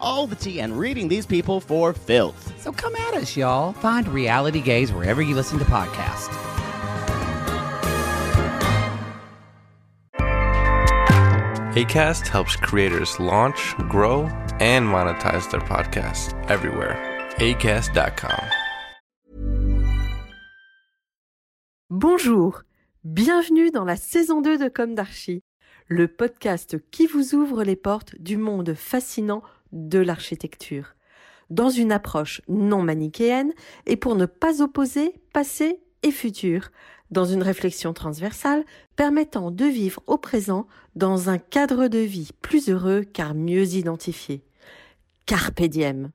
all the tea and reading these people for filth. So come at us, y'all. Find Reality Gaze wherever you listen to podcasts. ACAST helps creators launch, grow, and monetize their podcasts everywhere. ACAST.com. Bonjour, bienvenue dans la saison 2 de Comme d'Archie, le podcast qui vous ouvre les portes du monde fascinant de l'architecture, dans une approche non manichéenne et pour ne pas opposer passé et futur, dans une réflexion transversale permettant de vivre au présent dans un cadre de vie plus heureux car mieux identifié. Carpe diem.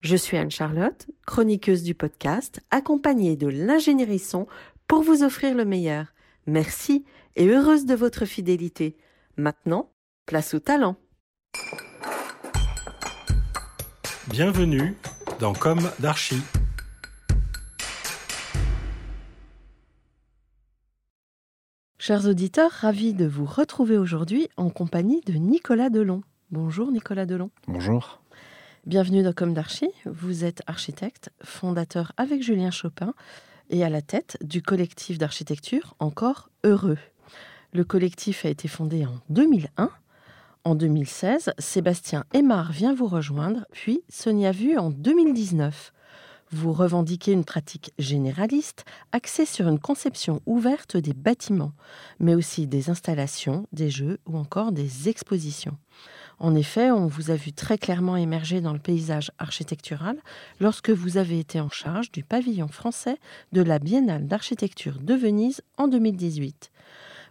Je suis Anne-Charlotte, chroniqueuse du podcast, accompagnée de l'ingénierie son pour vous offrir le meilleur. Merci et heureuse de votre fidélité. Maintenant, place au talent. Bienvenue dans Comme d'Archie. Chers auditeurs, ravis de vous retrouver aujourd'hui en compagnie de Nicolas Delon. Bonjour Nicolas Delon. Bonjour. Bienvenue dans Comme d'Archie. Vous êtes architecte, fondateur avec Julien Chopin et à la tête du collectif d'architecture Encore Heureux. Le collectif a été fondé en 2001 en 2016, Sébastien Aymar vient vous rejoindre, puis Sonia Vu en 2019. Vous revendiquez une pratique généraliste axée sur une conception ouverte des bâtiments, mais aussi des installations, des jeux ou encore des expositions. En effet, on vous a vu très clairement émerger dans le paysage architectural lorsque vous avez été en charge du pavillon français de la Biennale d'architecture de Venise en 2018.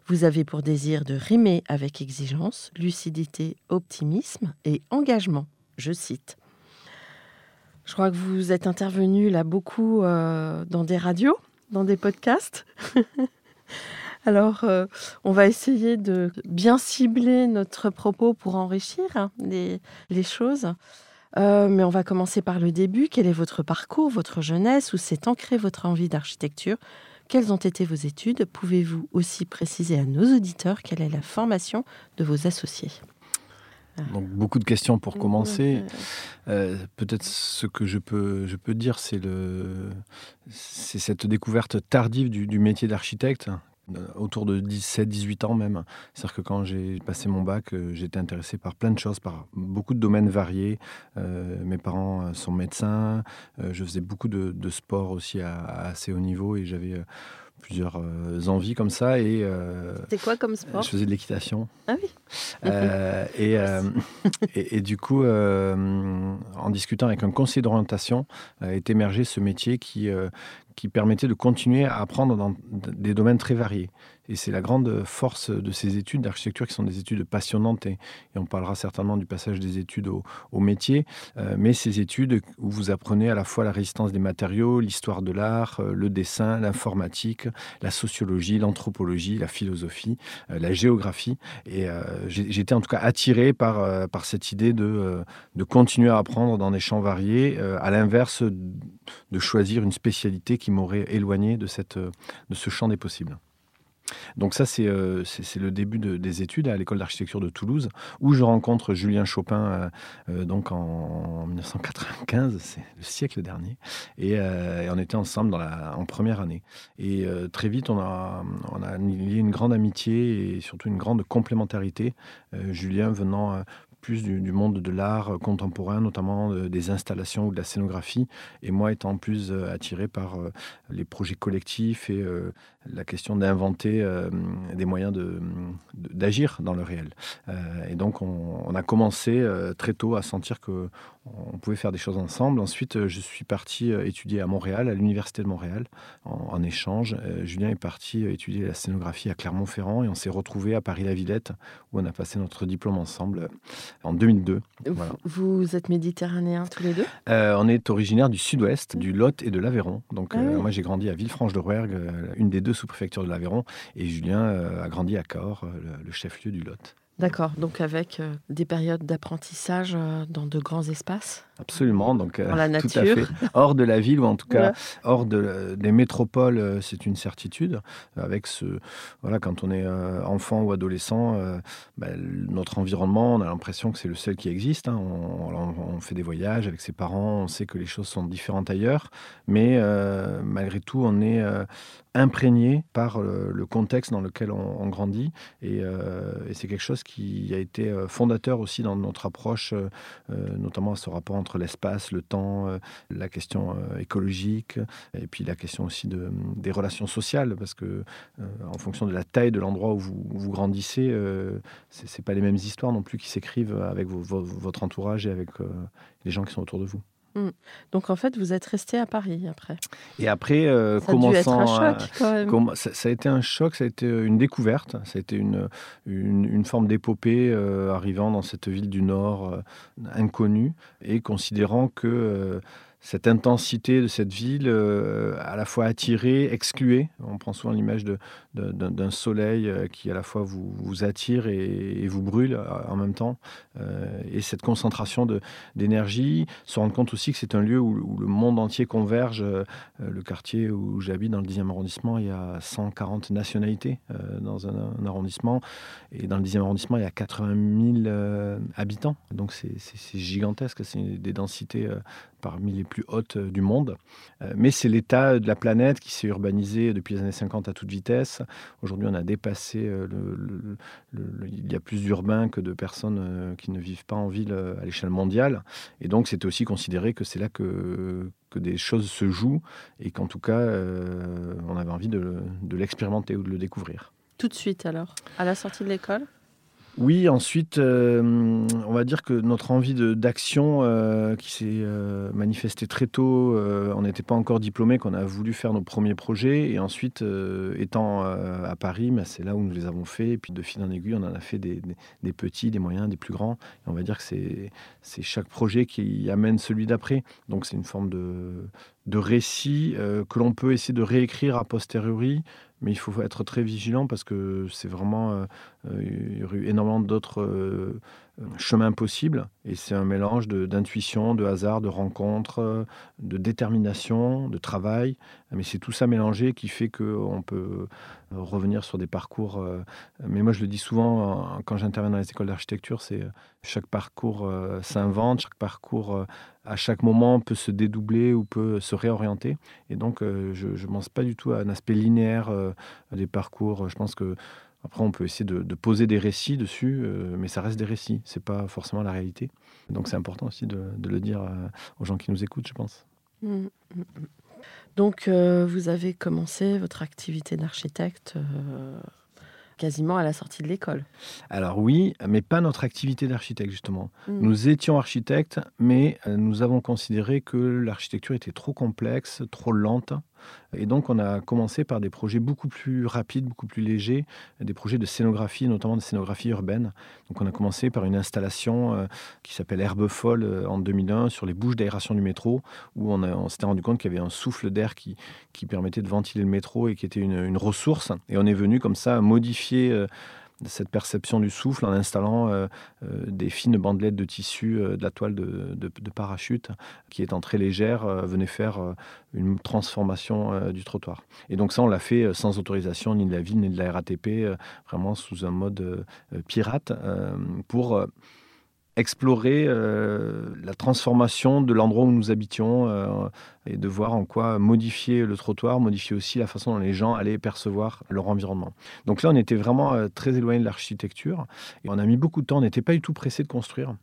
Vous avez pour désir de rimer avec exigence, lucidité, optimisme et engagement. Je cite. Je crois que vous êtes intervenu là beaucoup euh, dans des radios, dans des podcasts. Alors, euh, on va essayer de bien cibler notre propos pour enrichir hein, les, choses. Euh, mais on va commencer par le début. Quel est votre parcours, votre jeunesse? Où s'est ancrée votre envie d'architecture? Quelles ont été vos études? Pouvez-vous aussi préciser à nos auditeurs quelle est la formation de vos associés? Donc beaucoup de questions pour commencer. Euh, peut-être ce que je peux, je peux dire, c'est cette découverte tardive du métier d'architecte autour de 17-18 ans même. C'est-à-dire que quand j'ai passé mon bac, euh, j'étais intéressé par plein de choses, par beaucoup de domaines variés. Euh, mes parents sont médecins, je faisais beaucoup de, de sport aussi à, assez haut niveau et j'avais plusieurs envies comme ça. Et, C'était quoi comme sport? Je faisais de l'équitation. Ah oui et, et, et, du coup, en discutant avec un conseiller d'orientation, est émergé ce métier qui, qui permettait de continuer à apprendre dans des domaines très variés. Et c'est la grande force de ces études d'architecture qui sont des études passionnantes et, on parlera certainement du passage des études au, métier. Euh, mais ces études où vous apprenez à la fois la résistance des matériaux, l'histoire de l'art, euh, le dessin, l'informatique, la sociologie, l'anthropologie, la philosophie, euh, la géographie. Et j'étais en tout cas attiré par, par cette idée de, de continuer à apprendre dans des champs variés, à l'inverse de choisir une spécialité qui m'aurait éloigné de, cette, de ce champ des possibles. Donc ça, c'est euh, le début des études à l'école d'architecture de Toulouse, où je rencontre Julien Chopin euh, euh, donc en, 1995, c'est le siècle dernier, et, on était ensemble en première année. Et très vite, on a, on a lié une grande amitié et surtout une grande complémentarité. Julien venant plus du, monde de l'art contemporain, notamment des installations ou de la scénographie. Et moi, étant plus attiré par les projets collectifs et la question d'inventer des moyens d'agir dans le réel. et donc, on, on a commencé très tôt à sentir que on pouvait faire des choses ensemble. Ensuite, euh, je suis parti euh, étudier à Montréal, à l'Université de Montréal, en, échange. Euh, Julien est parti étudier la scénographie à Clermont-Ferrand et on s'est retrouvés à Paris-la-Villette, où on a passé notre diplôme ensemble en 2002. Vous êtes méditerranéens tous les deux? On est originaire du sud-ouest, du Lot et de l'Aveyron. Donc, ah moi, j'ai grandi à Villefranche-de-Rouergue, une des deux sous-préfectures de l'Aveyron, et Julien a grandi à Cahors, le chef-lieu du Lot. D'accord, donc avec euh, des périodes d'apprentissage euh, dans de grands espaces? Absolument, donc euh, la nature. tout à fait. hors de la ville ou en tout cas hors de, des métropoles, c'est une certitude. Avec ce, voilà, quand on est enfant ou adolescent, ben, notre environnement, on a l'impression que c'est le seul qui existe. Hein. On, on, fait des voyages avec ses parents, on sait que les choses sont différentes ailleurs, mais malgré tout, on est imprégné par le, contexte dans lequel on, grandit. Euh, et, c'est quelque chose qui a été euh, fondateur aussi dans notre approche, euh, notamment à ce rapport entre l'espace, le temps, la question écologique, et puis la question aussi de, des relations sociales, parce que en fonction de la taille de l'endroit où vous, vous grandissez, ce n'est pas les mêmes histoires non plus qui s'écrivent avec votre entourage et avec les gens qui sont autour de vous. Mm. Donc en fait, vous êtes resté à Paris après. Et après, euh, ça a être un choc quand même. ça, a été un choc, ça a été une découverte, ça a été une, une, forme d'épopée euh, arrivant dans cette ville du Nord euh, inconnue et considérant que cette intensité de cette ville, euh, à la fois attirée, excluée. On prend souvent l'image d'un soleil euh, qui à la fois vous, attire et, vous brûle euh, en même temps. et cette concentration d'énergie, se rendre compte aussi que c'est un lieu où, le monde entier converge. le quartier où j'habite, dans le 10e arrondissement, il y a 140 nationalités dans un, arrondissement. Et dans le 10e arrondissement, il y a 80 000 habitants. Donc c'est gigantesque, c'est des densités parmi les plus hautes euh, du monde. Euh, mais c'est l'état de la planète qui s'est urbanisé depuis les années 50 à toute vitesse. Aujourd'hui, on a dépassé, euh, le, il y a plus d'urbains que de personnes qui ne vivent pas en ville à l'échelle mondiale. Et donc, c'était aussi considéré que c'est là que, que des choses se jouent et qu'en tout cas, on avait envie de, de l'expérimenter ou de le découvrir. Tout de suite alors, à la sortie de l'école? Oui, ensuite, euh, on va dire que notre envie d'action euh, qui s'est euh, manifestée très tôt, on n'était pas encore diplômé, qu'on a voulu faire nos premiers projets. Et ensuite, étant à Paris, bah, c'est là où nous les avons fait. Et puis de fil en aiguille, on en a fait des, petits, des moyens, des plus grands. Et on va dire que c'est chaque projet qui amène celui d'après. Donc c'est une forme de, de récit que l'on peut essayer de réécrire a posteriori mais il faut être très vigilant parce que c'est vraiment. Euh, euh, il y a eu énormément d'autres euh, chemins possibles. Et c'est un mélange d'intuition, de, hasard, de rencontre, de détermination, de travail. Mais c'est tout ça mélangé qui fait qu'on peut revenir sur des parcours. Mais moi, je le dis souvent quand j'interviens dans les écoles d'architecture c'est chaque parcours s'invente, chaque parcours à chaque moment peut se dédoubler ou peut se réorienter. Et donc, euh, je ne pense pas du tout à un aspect linéaire euh, des parcours. Je pense que après, on peut essayer de, poser des récits dessus, euh, mais ça reste des récits. C'est pas forcément la réalité. Donc, c'est important aussi de, le dire aux gens qui nous écoutent, je pense. Mmh, mmh, mmh. Donc, vous avez commencé votre activité d'architecte quasiment à la sortie de l'école. Alors oui, mais pas notre activité d'architecte justement. Hmm. Nous étions architectes, mais euh, nous avons considéré que l'architecture était trop complexe, trop lente et donc, on a commencé par des projets beaucoup plus rapides, beaucoup plus légers, des projets de scénographie, notamment de scénographie urbaine. Donc, on a commencé par une installation euh, qui s'appelle Herbe Folle euh, en 2001 sur les bouches d'aération du métro, où on, s'était rendu compte qu'il y avait un souffle d'air qui, qui, permettait de ventiler le métro et qui était une, ressource. Et on est venu comme ça modifier. Cette perception du souffle en installant euh, euh, des fines bandelettes de tissu euh, de la toile de, parachute qui étant très légère venait faire une transformation du trottoir. Et donc ça on l'a fait sans autorisation ni de la ville ni de la RATP, vraiment sous un mode pirate pour explorer la transformation de l'endroit où nous habitions et de voir en quoi modifier le trottoir, modifier aussi la façon dont les gens allaient percevoir leur environnement. Donc là, on était vraiment très éloigné de l'architecture et on a mis beaucoup de temps, on n'était pas du tout pressé de construire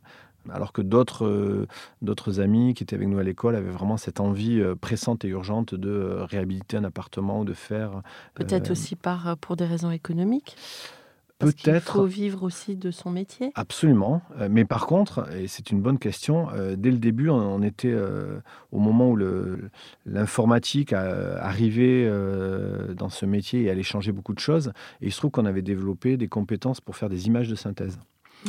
alors que d'autres d'autres amis qui étaient avec nous à l'école avaient vraiment cette envie pressante et urgente de réhabiliter un appartement ou de faire... Peut-être aussi par, pour des raisons économiques? Peut-être. Il faut vivre aussi de son métier. Absolument. Euh, mais par contre, et c'est une bonne question, euh, dès le début, on, était euh, au moment où l'informatique arrivait dans ce métier et allait changer beaucoup de choses. Et il se trouve qu'on avait développé des compétences pour faire des images de synthèse.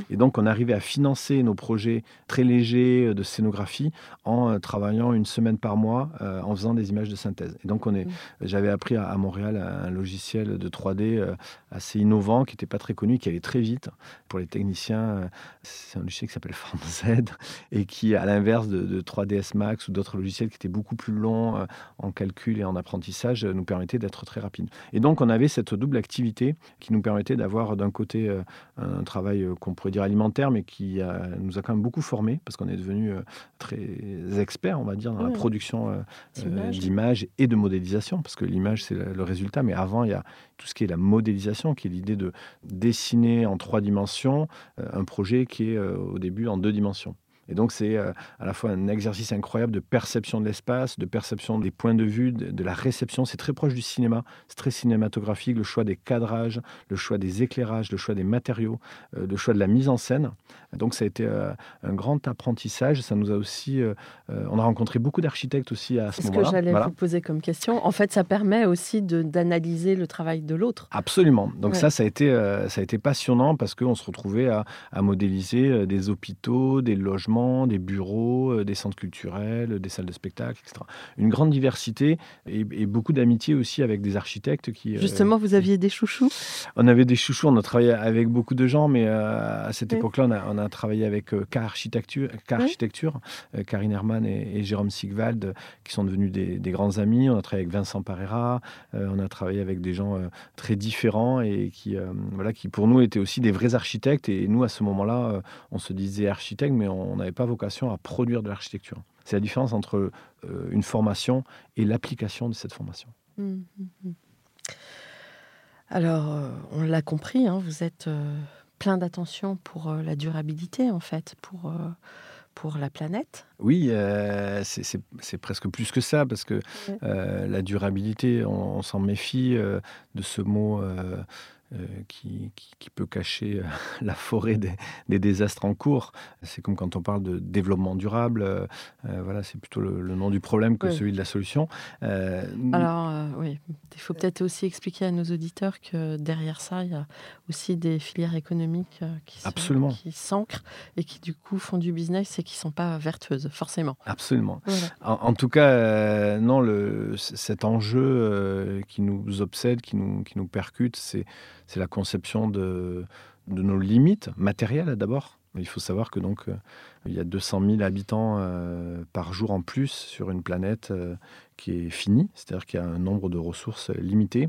Et donc, on arrivait à financer nos projets très légers euh, de scénographie en euh, travaillant une semaine par mois euh, en faisant des images de synthèse. Et donc, on est, j'avais appris à, Montréal un logiciel de 3D assez innovant qui n'était pas très connu, qui allait très vite. Pour les techniciens, c'est un logiciel qui s'appelle FormZ et qui, à l'inverse de, 3ds Max ou d'autres logiciels qui étaient beaucoup plus longs en calcul et en apprentissage, nous permettait d'être très rapide. Et donc, on avait cette double activité qui nous permettait d'avoir d'un côté un travail qu'on pourrait dire alimentaire, mais qui nous a quand même beaucoup formés, parce qu'on est devenu euh, très experts, on va dire, dans la production euh, euh, d'images. et de modélisation, parce que l'image, c'est le résultat, mais avant, il y a tout ce qui est la modélisation, qui est l'idée de dessiner en trois dimensions un projet qui est au début en deux dimensions. Et donc, c'est euh, à la fois un exercice incroyable de perception de l'espace, de perception des points de vue, de, la réception. C'est très proche du cinéma, c'est très cinématographique, le choix des cadrages, le choix des éclairages, le choix des matériaux, euh, le choix de la mise en scène. Donc, ça a été euh, un grand apprentissage. Ça nous a aussi. on a rencontré beaucoup d'architectes aussi à ce moment-là. C'est ce que j'allais vous poser comme question. En fait, ça permet aussi d'analyser le travail de l'autre. Absolument. Donc, ça, ça a, été, ça a été passionnant parce qu'on se retrouvait à, à modéliser des hôpitaux, des logements des bureaux, euh, des centres culturels, des salles de spectacle, etc. Une grande diversité et, beaucoup d'amitié aussi avec des architectes qui... Euh, Justement, vous aviez des chouchous? On avait des chouchous, on a travaillé avec beaucoup de gens, mais euh, à cette époque-là, on a, travaillé avec K Architecture, Architecture Karine Hermann et, Jérôme Sigvald, qui sont devenus des, grands amis. On a travaillé avec Vincent Parera, on a travaillé avec des gens très différents et qui, voilà, qui pour nous étaient aussi des vrais architectes. Et nous, à ce moment-là, on se disait architecte, mais on avait pas vocation à produire de l'architecture. C'est la différence entre euh, une formation et l'application de cette formation. Mmh, mmh, mmh. Alors, euh, on l'a compris, hein, vous êtes euh, plein d'attention pour la durabilité, en fait, pour, pour la planète. Oui, c'est presque plus que ça, parce que la durabilité, on, on s'en méfie de ce mot euh, qui, qui, peut cacher euh, la forêt des, des, désastres en cours. C'est comme quand on parle de développement durable, euh, voilà, c'est plutôt le, nom du problème que celui de la solution. Alors, oui, il faut peut-être aussi expliquer à nos auditeurs que derrière ça, il y a aussi des filières économiques qui, s'ancrent et qui, du coup, font du business et qui ne sont pas vertueuses, forcément. Absolument. En, tout cas, non, le, cet enjeu qui nous obsède, qui nous, qui nous percute, c'est c'est la conception de, nos limites matérielles d'abord. Il faut savoir que donc euh, il y a 200 000 habitants euh, par jour en plus sur une planète euh, qui est finie, c'est-à-dire qu'il y a un nombre de ressources limité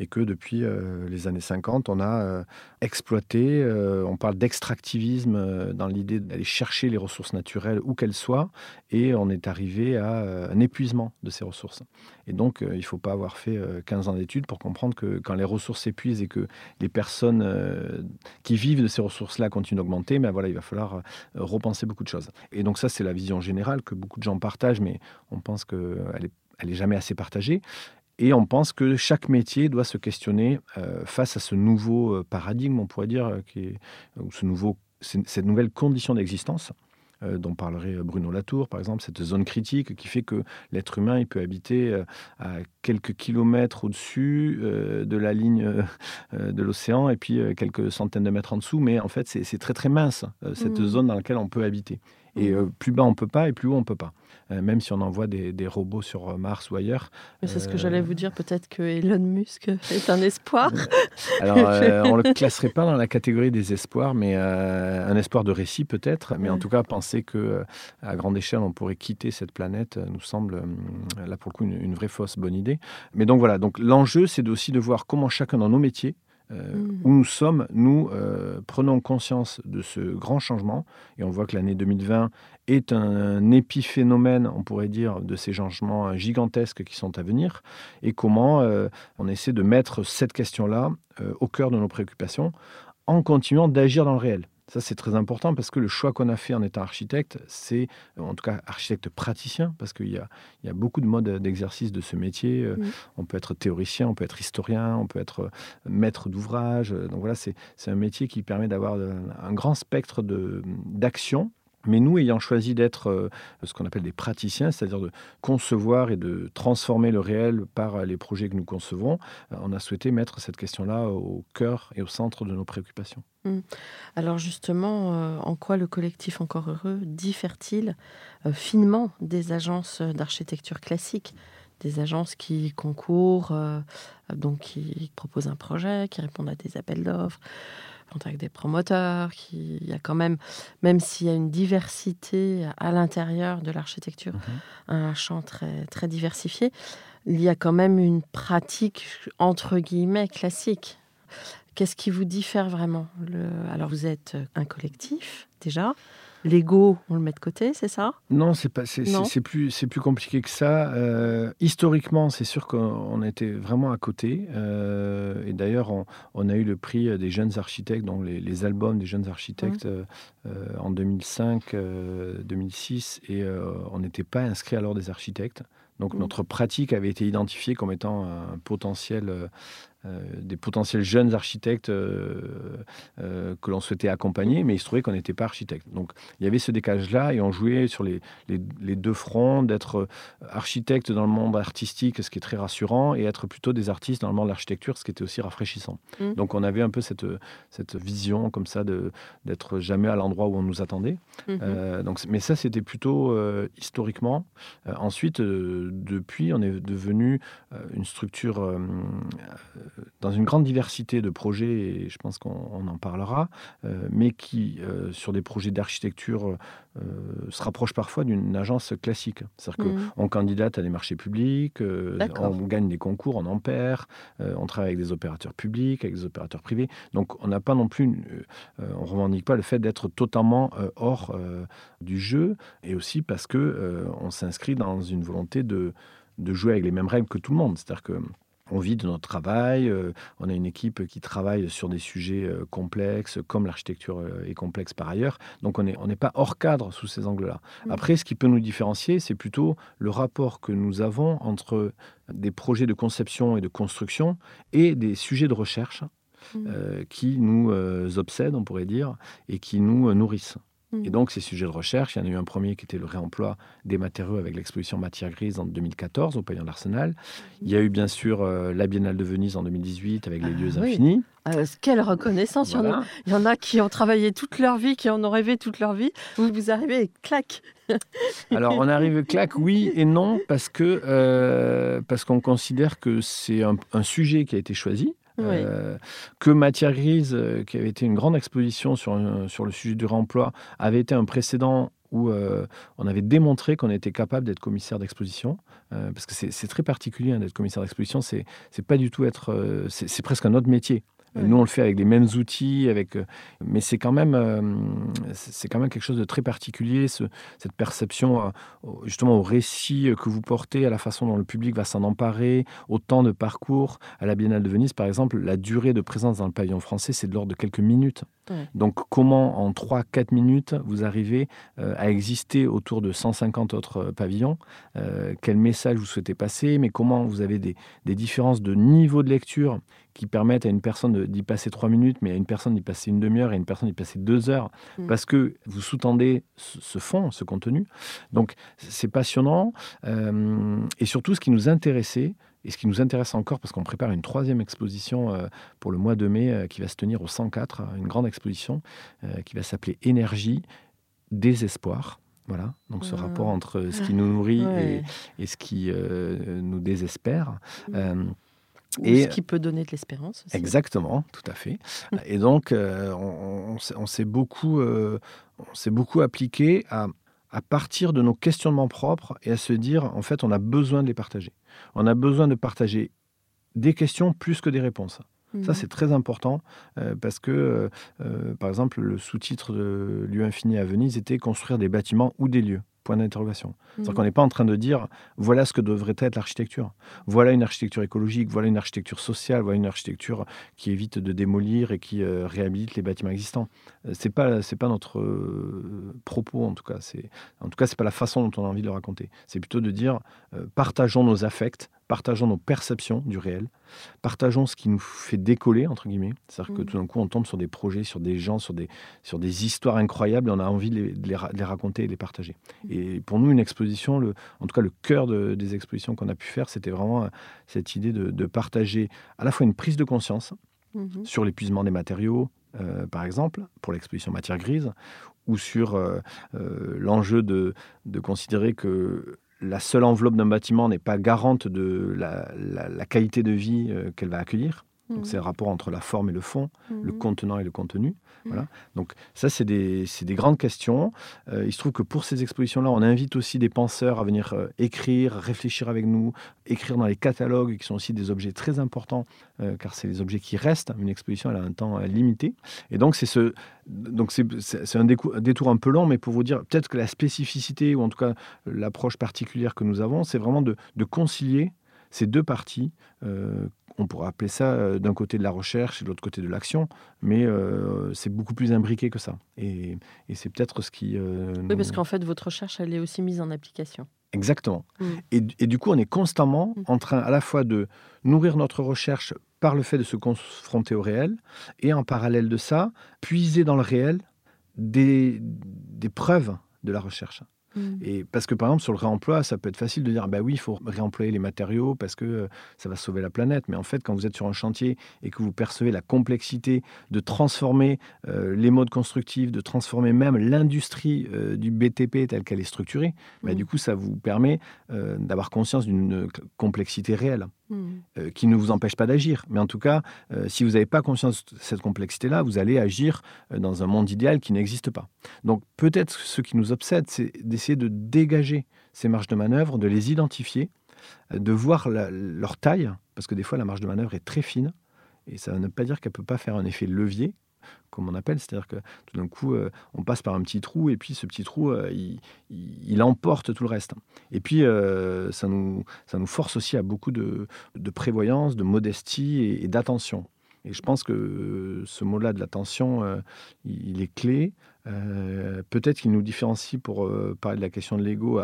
et que depuis euh, les années 50, on a euh, exploité, euh, on parle d'extractivisme dans l'idée d'aller chercher les ressources naturelles où qu'elles soient, et on est arrivé à un épuisement de ces ressources. Et donc, il ne faut pas avoir fait 15 ans d'études pour comprendre que quand les ressources s'épuisent et que les personnes qui vivent de ces ressources-là continuent d'augmenter, ben voilà, il va falloir repenser beaucoup de choses. Et donc ça, c'est la vision générale que beaucoup de gens partagent, mais on pense qu'elle est elle est jamais assez partagée. Et on pense que chaque métier doit se questionner euh, face à ce nouveau euh, paradigme, on pourrait dire, euh, qui est, ou ce nouveau, cette nouvelle condition d'existence. dont parlerait Bruno Latour, par exemple, cette zone critique qui fait que l'être humain il peut habiter à quelques kilomètres au-dessus de la ligne de l'océan et puis quelques centaines de mètres en dessous, mais en fait c'est très très mince cette mmh. zone dans laquelle on peut habiter. Et mmh. plus bas on peut pas et plus haut on peut pas. Euh, même si on envoie des, robots sur euh, Mars ou ailleurs. C'est ce que j'allais vous dire, peut-être que Elon Musk est un espoir. Alors, euh, on ne le classerait pas dans la catégorie des espoirs, mais un espoir de récit peut-être. Mais en tout cas, penser que à grande échelle, on pourrait quitter cette planète nous semble, là pour le coup, une, une vraie fausse bonne idée. Mais donc voilà, donc l'enjeu, c'est aussi de voir comment chacun dans nos métiers Mm. où nous sommes, nous euh, prenons conscience de ce grand changement et on voit que l'année 2020 est un, épiphénomène, on pourrait dire, de ces changements gigantesques qui sont à venir et comment euh, on essaie de mettre cette question-là euh, au cœur de nos préoccupations en continuant d'agir dans le réel. Ça, c'est très important parce que le choix qu'on a fait en étant architecte, c'est en tout cas architecte praticien, parce qu'il y a, il y a beaucoup de modes d'exercice de ce métier. Euh. On peut être théoricien, on peut être historien, on peut être euh, maître d'ouvrage. Donc voilà, c'est c'est un métier qui permet d'avoir euh, un grand spectre de- d'action. Mais nous, ayant choisi d'être euh, ce qu'on appelle des praticiens, c'est-à-dire de concevoir et de transformer le réel par les projets que nous concevons, euh, on a souhaité mettre cette question-là au cœur et au centre de nos préoccupations. Alors justement, euh, en quoi le collectif Encore Heureux diffère-t-il finement des agences d'architecture classique des agences qui concourent, donc qui proposent un projet, qui répondent à des appels d'offres, contactent des promoteurs, qui il y a quand même, même s'il y a une diversité à l'intérieur de l'architecture, un champ très, très diversifié, il y a quand même une pratique entre guillemets classique. Qu'est-ce qui vous diffère vraiment? Le- Alors vous êtes un collectif déjà. L'ego, on le met de côté, c'est ça? Non, c'est pas, c'est, plus, c'est plus compliqué que ça. Euh, historiquement, c'est sûr qu'on on était vraiment à côté. Euh, et d'ailleurs, on, on a eu le prix des jeunes architectes, donc les, les albums des jeunes architectes euh, euh, en 2005, euh, 2006, et euh, on n'était pas inscrit à l'ordre des architectes. Donc notre pratique avait été identifiée comme étant un potentiel, euh, des potentiels jeunes architectes euh, euh, que l'on souhaitait accompagner, mais il se trouvait qu'on n'était pas architecte. Donc il y avait ce décalage-là et on jouait sur les, les- les deux fronts, d'être architecte dans le monde artistique, ce qui est très rassurant, et être plutôt des artistes dans le monde de l'architecture, ce qui était aussi rafraîchissant. Mhm. Donc on avait un peu cette, cette vision comme ça d'être jamais à l'endroit où on nous attendait. Euh, donc, mais ça, c'était plutôt historiquement. Ensuite, depuis, on est devenu une structure dans une grande diversité de projets, et je pense qu'on on en parlera, euh, mais qui, euh, sur des projets d'architecture, euh, se rapproche parfois d'une agence classique. C'est-à-dire Mhm. qu'on candidate à des marchés publics, on gagne des concours, on en perd, on travaille avec des opérateurs publics, avec des opérateurs privés. Donc, on n'a pas non plus, une- on revendique pas le fait d'être totalement hors du jeu, et aussi parce que on s'inscrit dans une volonté de, de jouer avec les mêmes règles que tout le monde. C'est-à-dire que on vit de notre travail, euh, on a une équipe qui travaille sur des sujets euh, complexes, comme l'architecture euh, est complexe par ailleurs. Donc on n'est on pas hors cadre sous ces angles-là. Après, ce qui peut nous différencier, c'est plutôt le rapport que nous avons entre des projets de conception et de construction et des sujets de recherche Mm. euh, qui nous obsèdent, on pourrait dire, et qui nous nourrissent. Mm. Et donc, ces sujets de recherche, il y en a eu un premier qui était le réemploi des matériaux avec l'exposition Matière Grise en 2014 au Pavillon d'Arsenal. Il y a eu bien sûr euh, la Biennale de Venise en 2018 avec les Ah, lieux oui. infinis. Euh, quelle reconnaissance il y en a-. Il y en a qui ont travaillé toute leur vie, qui en ont rêvé toute leur vie. Vous, vous arrivez et clac. Alors, on arrive claque, oui et non, parce que euh, parce qu'on considère que c'est un, un sujet qui a été choisi. Oui. Euh, que Matière Grise, euh, qui avait été une grande exposition sur, un- sur le sujet du réemploi, avait été un précédent où euh, on avait démontré qu'on était capable d'être commissaire d'exposition, euh, parce que c'est très particulier hein, d'être commissaire d'exposition, c'est pas du tout être, euh, c'est presque un autre métier. Euh. Nous, on le fait avec les mêmes outils, avec, euh, mais c'est quand même, euh, c'est quand même quelque chose de très particulier, ce- cette perception justement au récit que vous portez, à la façon dont le public va s'en emparer, au temps de parcours. À la Biennale de Venise, par exemple, la durée de présence dans le pavillon français, c'est de l'ordre de quelques minutes. Donc, comment en 3-4 minutes vous arrivez à exister autour de 150 autres pavillons? Quel message vous souhaitez passer? Mais comment vous avez des, des différences de niveau de lecture qui permettent à une personne d'y passer 3 minutes, mais à une personne d'y passer une demi-heure et à une personne d'y passer 2 heures, Mm. parce que vous sous-tendez ce, fond, ce contenu. Donc, c'est passionnant. Euh, et surtout, ce qui nous intéressait, et ce qui nous intéresse encore, parce qu'on prépare une troisième exposition euh, pour le mois de mai euh, qui va se tenir au 104, une grande exposition qui va s'appeler Énergie, désespoir. Voilà, donc ce rapport entre ce qui nous nourrit Ouais. et, et ce qui nous désespère. Mm. Ou Et- ce qui peut donner de l'espérance aussi. Exactement, tout à fait. Et donc, euh, on, on s'est- on s'est beaucoup, euh, on s'est beaucoup appliqué à, à partir de nos questionnements propres et à se dire, en fait, on a besoin de les partager. On a besoin de partager des questions plus que des réponses. Ça, Mhm. c'est très important euh, parce que, euh, par exemple, le sous-titre de Lieu infini à Venise était construire des bâtiments ou des lieux. Point d'interrogation. C'est-à-dire Mhm. qu'on n'est pas en train de dire voilà ce que devrait être l'architecture. Voilà une architecture écologique, voilà une architecture sociale, voilà une architecture qui évite de démolir et qui euh, réhabilite les bâtiments existants. Euh, c'est pas c'est pas notre euh, propos en tout cas. C'est en tout cas c'est pas la façon dont on a envie de le raconter. C'est plutôt de dire euh, partageons nos affects, partageons nos perceptions du réel, partageons ce qui nous fait décoller entre guillemets. C'est-à-dire que Mhm. tout d'un coup on tombe sur des projets, sur des gens, sur des sur des histoires incroyables et on a envie de les, de les ra- de les raconter et de les partager. Et pour nous, une exposition, le, en tout cas le cœur de- des expositions qu'on a pu faire, c'était vraiment euh, cette idée de, de partager à la fois une prise de conscience Mhm. sur l'épuisement des matériaux, euh, par exemple, pour l'exposition matière grise, ou sur euh, euh, l'enjeu de, de considérer que la seule enveloppe d'un bâtiment n'est pas garante de la, la- la qualité de vie qu'elle va accueillir. Donc c'est le rapport entre la forme et le fond, le Mhm. contenant et le contenu. Mhm. Voilà. Donc ça, c'est des, des grandes questions. Euh, il se trouve que pour ces expositions-là, on invite aussi des penseurs à venir euh, écrire, réfléchir avec nous, écrire dans les catalogues, qui sont aussi des objets très importants, euh, car c'est les objets qui restent. Une exposition, elle a un temps limité. Et donc c'est ce, donc c'est, un, un détour un peu long, mais pour vous dire, peut-être que la spécificité, ou en tout cas l'approche particulière que nous avons, c'est vraiment de, de concilier ces deux parties. euh, on pourrait appeler ça euh, d'un côté de la recherche et de l'autre côté de l'action, mais euh, c'est beaucoup plus imbriqué que ça. Et, et c'est peut-être ce qui... euh, Oui, parce qu'en fait, votre recherche, elle est aussi mise en application. Exactement. Mm. Et, et du coup, on est constamment Mm. en train à la fois de nourrir notre recherche par le fait de se confronter au réel, et en parallèle de ça, puiser dans le réel des, des preuves de la recherche. Mhm. Et parce que par exemple sur le réemploi, ça peut être facile de dire bah oui, il faut réemployer les matériaux parce que euh, ça va sauver la planète. Mais en fait, quand vous êtes sur un chantier et que vous percevez la complexité de transformer euh, les modes constructifs, de transformer même l'industrie euh, du BTP telle qu'elle est structurée, bah, Mhm. du coup, ça vous permet d'avoir conscience d'une complexité réelle Euh, qui ne vous empêche pas d'agir. Mais en tout cas, euh, si vous n'avez pas conscience de cette complexité-là, vous allez agir euh, dans un monde idéal qui n'existe pas. Donc peut-être ce qui nous obsède, c'est d'essayer de dégager ces marges de manœuvre, de les identifier, de voir leur taille, parce que des fois la marge de manœuvre est très fine, et ça ne veut pas dire qu'elle ne peut pas faire un effet levier, comme on appelle, c'est-à-dire que tout d'un coup, euh, on passe par un petit trou, et puis ce petit trou, euh, il, emporte tout le reste. Et puis, euh, ça, nous, ça nous force aussi à beaucoup de, prévoyance, de modestie et, d'attention. Et je pense que ce mot-là de l'attention, il, est clé. Peut-être qu'il nous différencie, pour parler de la question de l'ego,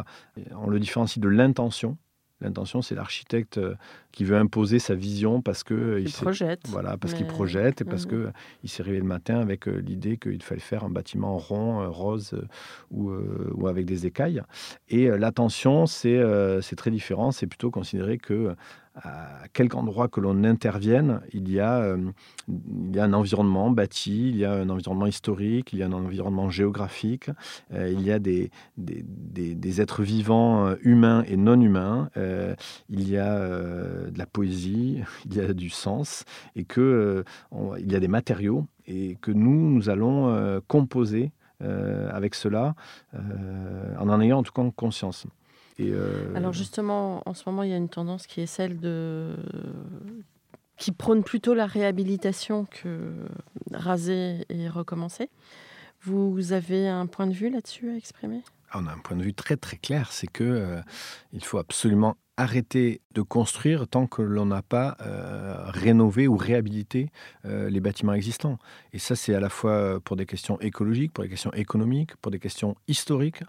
on le différencie de l'intention. L'intention, c'est l'architecte euh, qui veut imposer sa vision parce que euh, Il projette. voilà, parce qu'il projette et parce Mhm. que il s'est réveillé le matin avec euh, l'idée qu'il fallait faire un bâtiment rond, rose ou, ou avec des écailles. Et l'attention, c'est c'est très différent. C'est plutôt considérer que à quelque endroit que l'on intervienne, il y, a, euh, il y a un environnement bâti, il y a un environnement historique, il y a un environnement géographique, euh, il y a des, êtres vivants euh, humains et non humains, il y a de la poésie, il y a du sens, et que il y a des matériaux, et que nous, nous allons composer avec cela, en en ayant en tout cas conscience. Et, euh, Alors justement, en ce moment, il y a une tendance qui est celle de qui prône plutôt la réhabilitation que raser et recommencer. Vous avez un point de vue là-dessus à exprimer? On a un point de vue très très clair, c'est que euh, il faut absolument arrêter de construire tant que l'on n'a pas euh, rénové ou réhabilité euh, les bâtiments existants. Et ça, c'est à la fois pour des questions écologiques, pour des questions économiques, pour des questions historiques.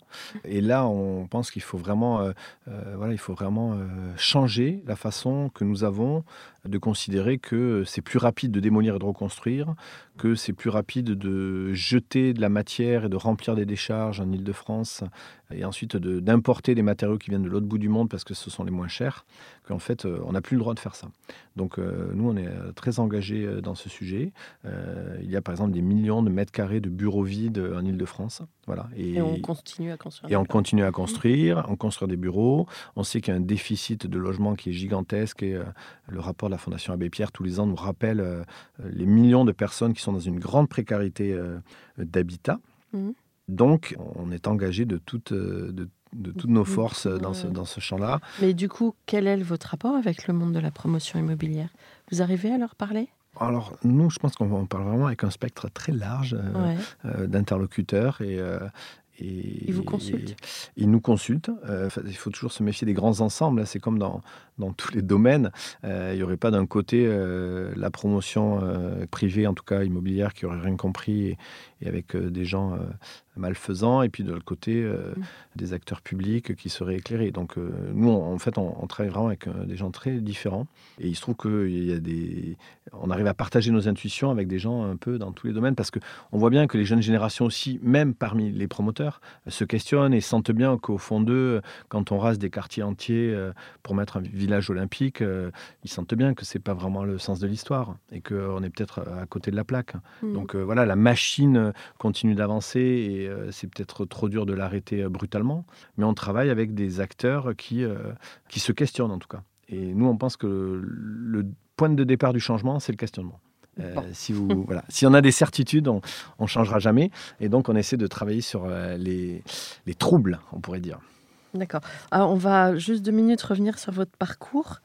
Et là, on pense qu'il faut vraiment, euh, euh, voilà, il faut vraiment euh, changer la façon que nous avons de considérer que c'est plus rapide de démolir et de reconstruire, que c'est plus rapide de jeter de la matière et de remplir des décharges en Ile-de-France et ensuite de- d'importer des matériaux qui viennent de l'autre bout du monde parce que ce sont les moins chers, qu'en fait, euh, on n'a plus le droit de faire ça. Donc, euh, nous, on est euh, très engagés dans ce sujet. Il y a par exemple des millions de mètres carrés de bureaux vides en Ile-de-France. Voilà. Et, on continue à construire. Et on continue à construire, on construit des bureaux. On sait qu'il y a un déficit de logement qui est gigantesque et le rapport de la Fondation Abbé Pierre tous les ans nous rappelle les millions de personnes qui sont dans une grande précarité d'habitat. Mhm. Donc, on est engagé de toutes, euh, de, de toutes nos Mhm. forces dans ce, dans ce champ-là. Mais du coup, quel est votre rapport avec le monde de la promotion immobilière? Vous arrivez à leur parler? Alors, nous, je pense qu'on parle vraiment avec un spectre très large euh, euh, d'interlocuteurs et, euh, et, ils vous consultent? Ils nous consultent. il faut toujours se méfier des grands ensembles. C'est comme dans, dans, tous les domaines. il n'y aurait pas d'un côté la promotion privée, en tout cas immobilière, qui aurait rien compris et, et avec des gens malfaisants, et puis de l'autre côté, euh, mm. des acteurs publics qui seraient éclairés. Donc euh, nous, en fait, on, travaille vraiment avec euh, des gens très différents, et il se trouve qu'il y a des... On arrive à partager nos intuitions avec des gens un peu dans tous les domaines, parce qu'on voit bien que les jeunes générations aussi, même parmi les promoteurs, se questionnent et sentent bien qu'au fond d'eux, quand on rase des quartiers entiers pour mettre un village olympique, ils sentent bien que c'est pas vraiment le sens de l'histoire, et qu'on est peut-être à côté de la plaque. Mm. Donc voilà, la machine continue d'avancer, et euh, c'est peut-être trop dur de l'arrêter euh, brutalement, mais on travaille avec des acteurs qui, euh, qui se questionnent en tout cas. Et nous, on pense que le, point de départ du changement, c'est le questionnement. si vous voilà, si on a des certitudes, on, ne changera jamais. Et donc, on essaie de travailler sur les, les troubles, on pourrait dire. D'accord. On va juste deux minutes revenir sur votre parcours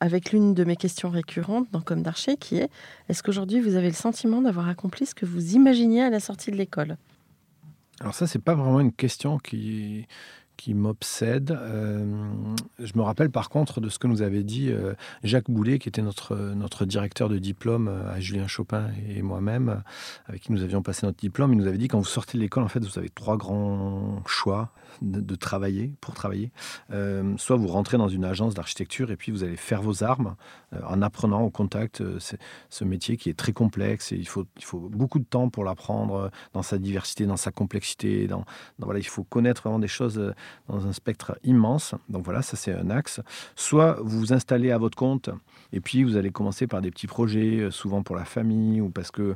avec l'une de mes questions récurrentes dans Comme d'Archer, qui est est-ce qu'aujourd'hui vous avez le sentiment d'avoir accompli ce que vous imaginiez à la sortie de l'école? Alors ça, c'est pas vraiment une question qui, qui m'obsède. Euh, je me rappelle par contre de ce que nous avait dit euh, Jacques Boulet, qui était notre, notre directeur de diplôme euh, à Julien Chopin et moi-même, avec qui nous avions passé notre diplôme. Il nous avait dit quand vous sortez de l'école, en fait, vous avez trois grands choix de, travailler, pour travailler. Soit vous rentrez dans une agence d'architecture et puis vous allez faire vos armes en apprenant au contact ce métier qui est très complexe et il faut, il faut beaucoup de temps pour l'apprendre dans sa diversité, dans sa complexité. Dans, voilà, il faut connaître vraiment des choses dans un spectre immense. Donc voilà, ça c'est un axe. Soit vous vous installez à votre compte et puis vous allez commencer par des petits projets, souvent pour la famille ou parce que,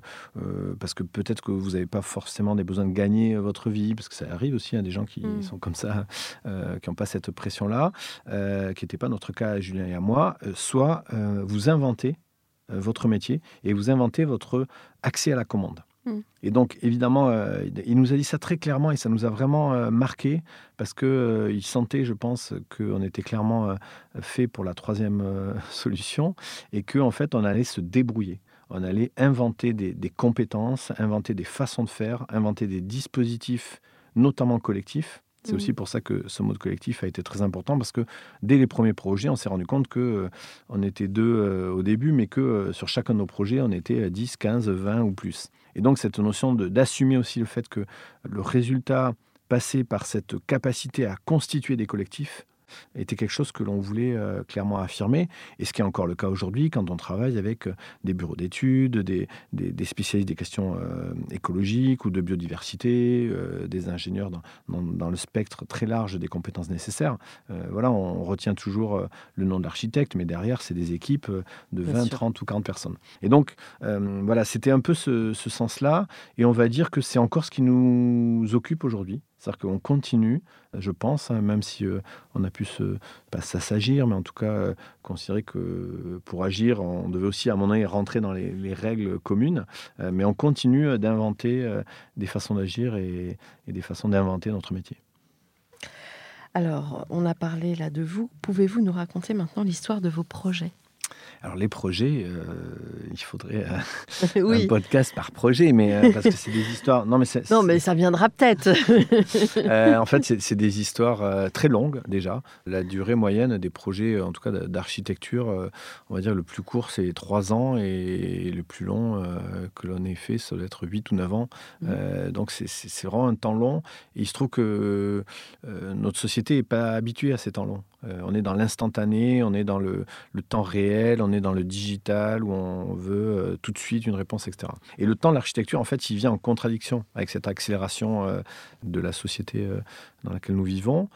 parce que peut-être que vous n'avez pas forcément des besoins de gagner votre vie, parce que ça arrive aussi à des gens qui mmh. sont comme ça, euh, qui n'ont pas cette pression-là, euh, qui n'était pas notre cas à Julien et à moi, euh, soit vous inventez votre métier et vous inventez votre accès à la commande. Hmm. Et donc, évidemment, il nous a dit ça très clairement et ça nous a vraiment marqué parce qu'il il sentait, je pense, qu'on était clairement fait pour la troisième solution et qu'en en fait, on allait se débrouiller. On allait inventer des, compétences, inventer des façons de faire, inventer des dispositifs, notamment collectifs, c'est aussi mm. pour ça que ce mode collectif a été très important parce que dès les premiers projets, on s'est rendu compte que euh, on était deux euh, au début, mais que euh, sur chacun de nos projets, on était 10, 15, 20 ou plus. Et donc cette notion d'assumer aussi le fait que le résultat passé par cette capacité à constituer des collectifs était quelque chose que l'on voulait euh, clairement affirmer, et ce qui est encore le cas aujourd'hui quand on travaille avec euh, des bureaux d'études, des, des, spécialistes des questions euh, écologiques ou de biodiversité, des ingénieurs dans, dans, le spectre très large des compétences nécessaires. voilà, on retient toujours le nom d'architecte, mais derrière, c'est des équipes de 20, 30 ou 40 personnes. Et donc, voilà, c'était un peu ce, ce sens-là, et on va dire que c'est encore ce qui nous occupe aujourd'hui. C'est-à-dire qu'on continue, je pense, hein, même si euh, on a pu se, s'assagir, mais en tout cas euh, considérer que pour agir, on devait aussi à moment donné rentrer dans les, règles communes, euh, mais on continue d'inventer des façons d'agir et des façons d'inventer notre métier. Alors, on a parlé là de vous. Pouvez-vous nous raconter maintenant l'histoire de vos projets? Alors les projets, euh, il faudrait euh, un podcast par projet, mais euh, parce que c'est des histoires. Non mais, non, mais ça viendra peut-être. en fait, c'est des histoires très longues déjà. La durée moyenne des projets, en tout cas d'architecture, on va dire le plus court c'est trois ans et le plus long que l'on ait fait, ça doit être 8 ou 9 ans. Mmh. donc c'est vraiment un temps long. Et il se trouve que notre société n'est pas habituée à ces temps longs. On est dans l'instantané, on est dans le, temps réel on est dans le digital, où on veut euh, tout de suite une réponse, etc. Et le temps l'architecture, en fait, il vient en contradiction avec cette accélération euh, de la société euh, dans laquelle nous vivons.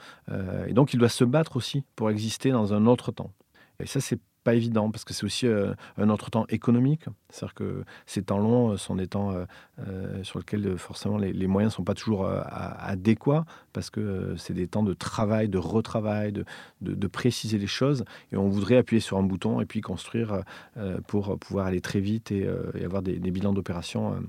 et donc, il doit se battre aussi pour exister dans un autre temps. Et ça, c'est évident parce que c'est aussi euh, un autre temps économique. C'est-à-dire que ces temps longs sont des temps euh, euh, sur lesquels forcément les, moyens ne sont pas toujours adéquats parce que c'est des temps de travail, de retravail, de, de, préciser les choses. Et on voudrait appuyer sur un bouton et puis construire pour pouvoir aller très vite et, avoir des, des bilans d'opération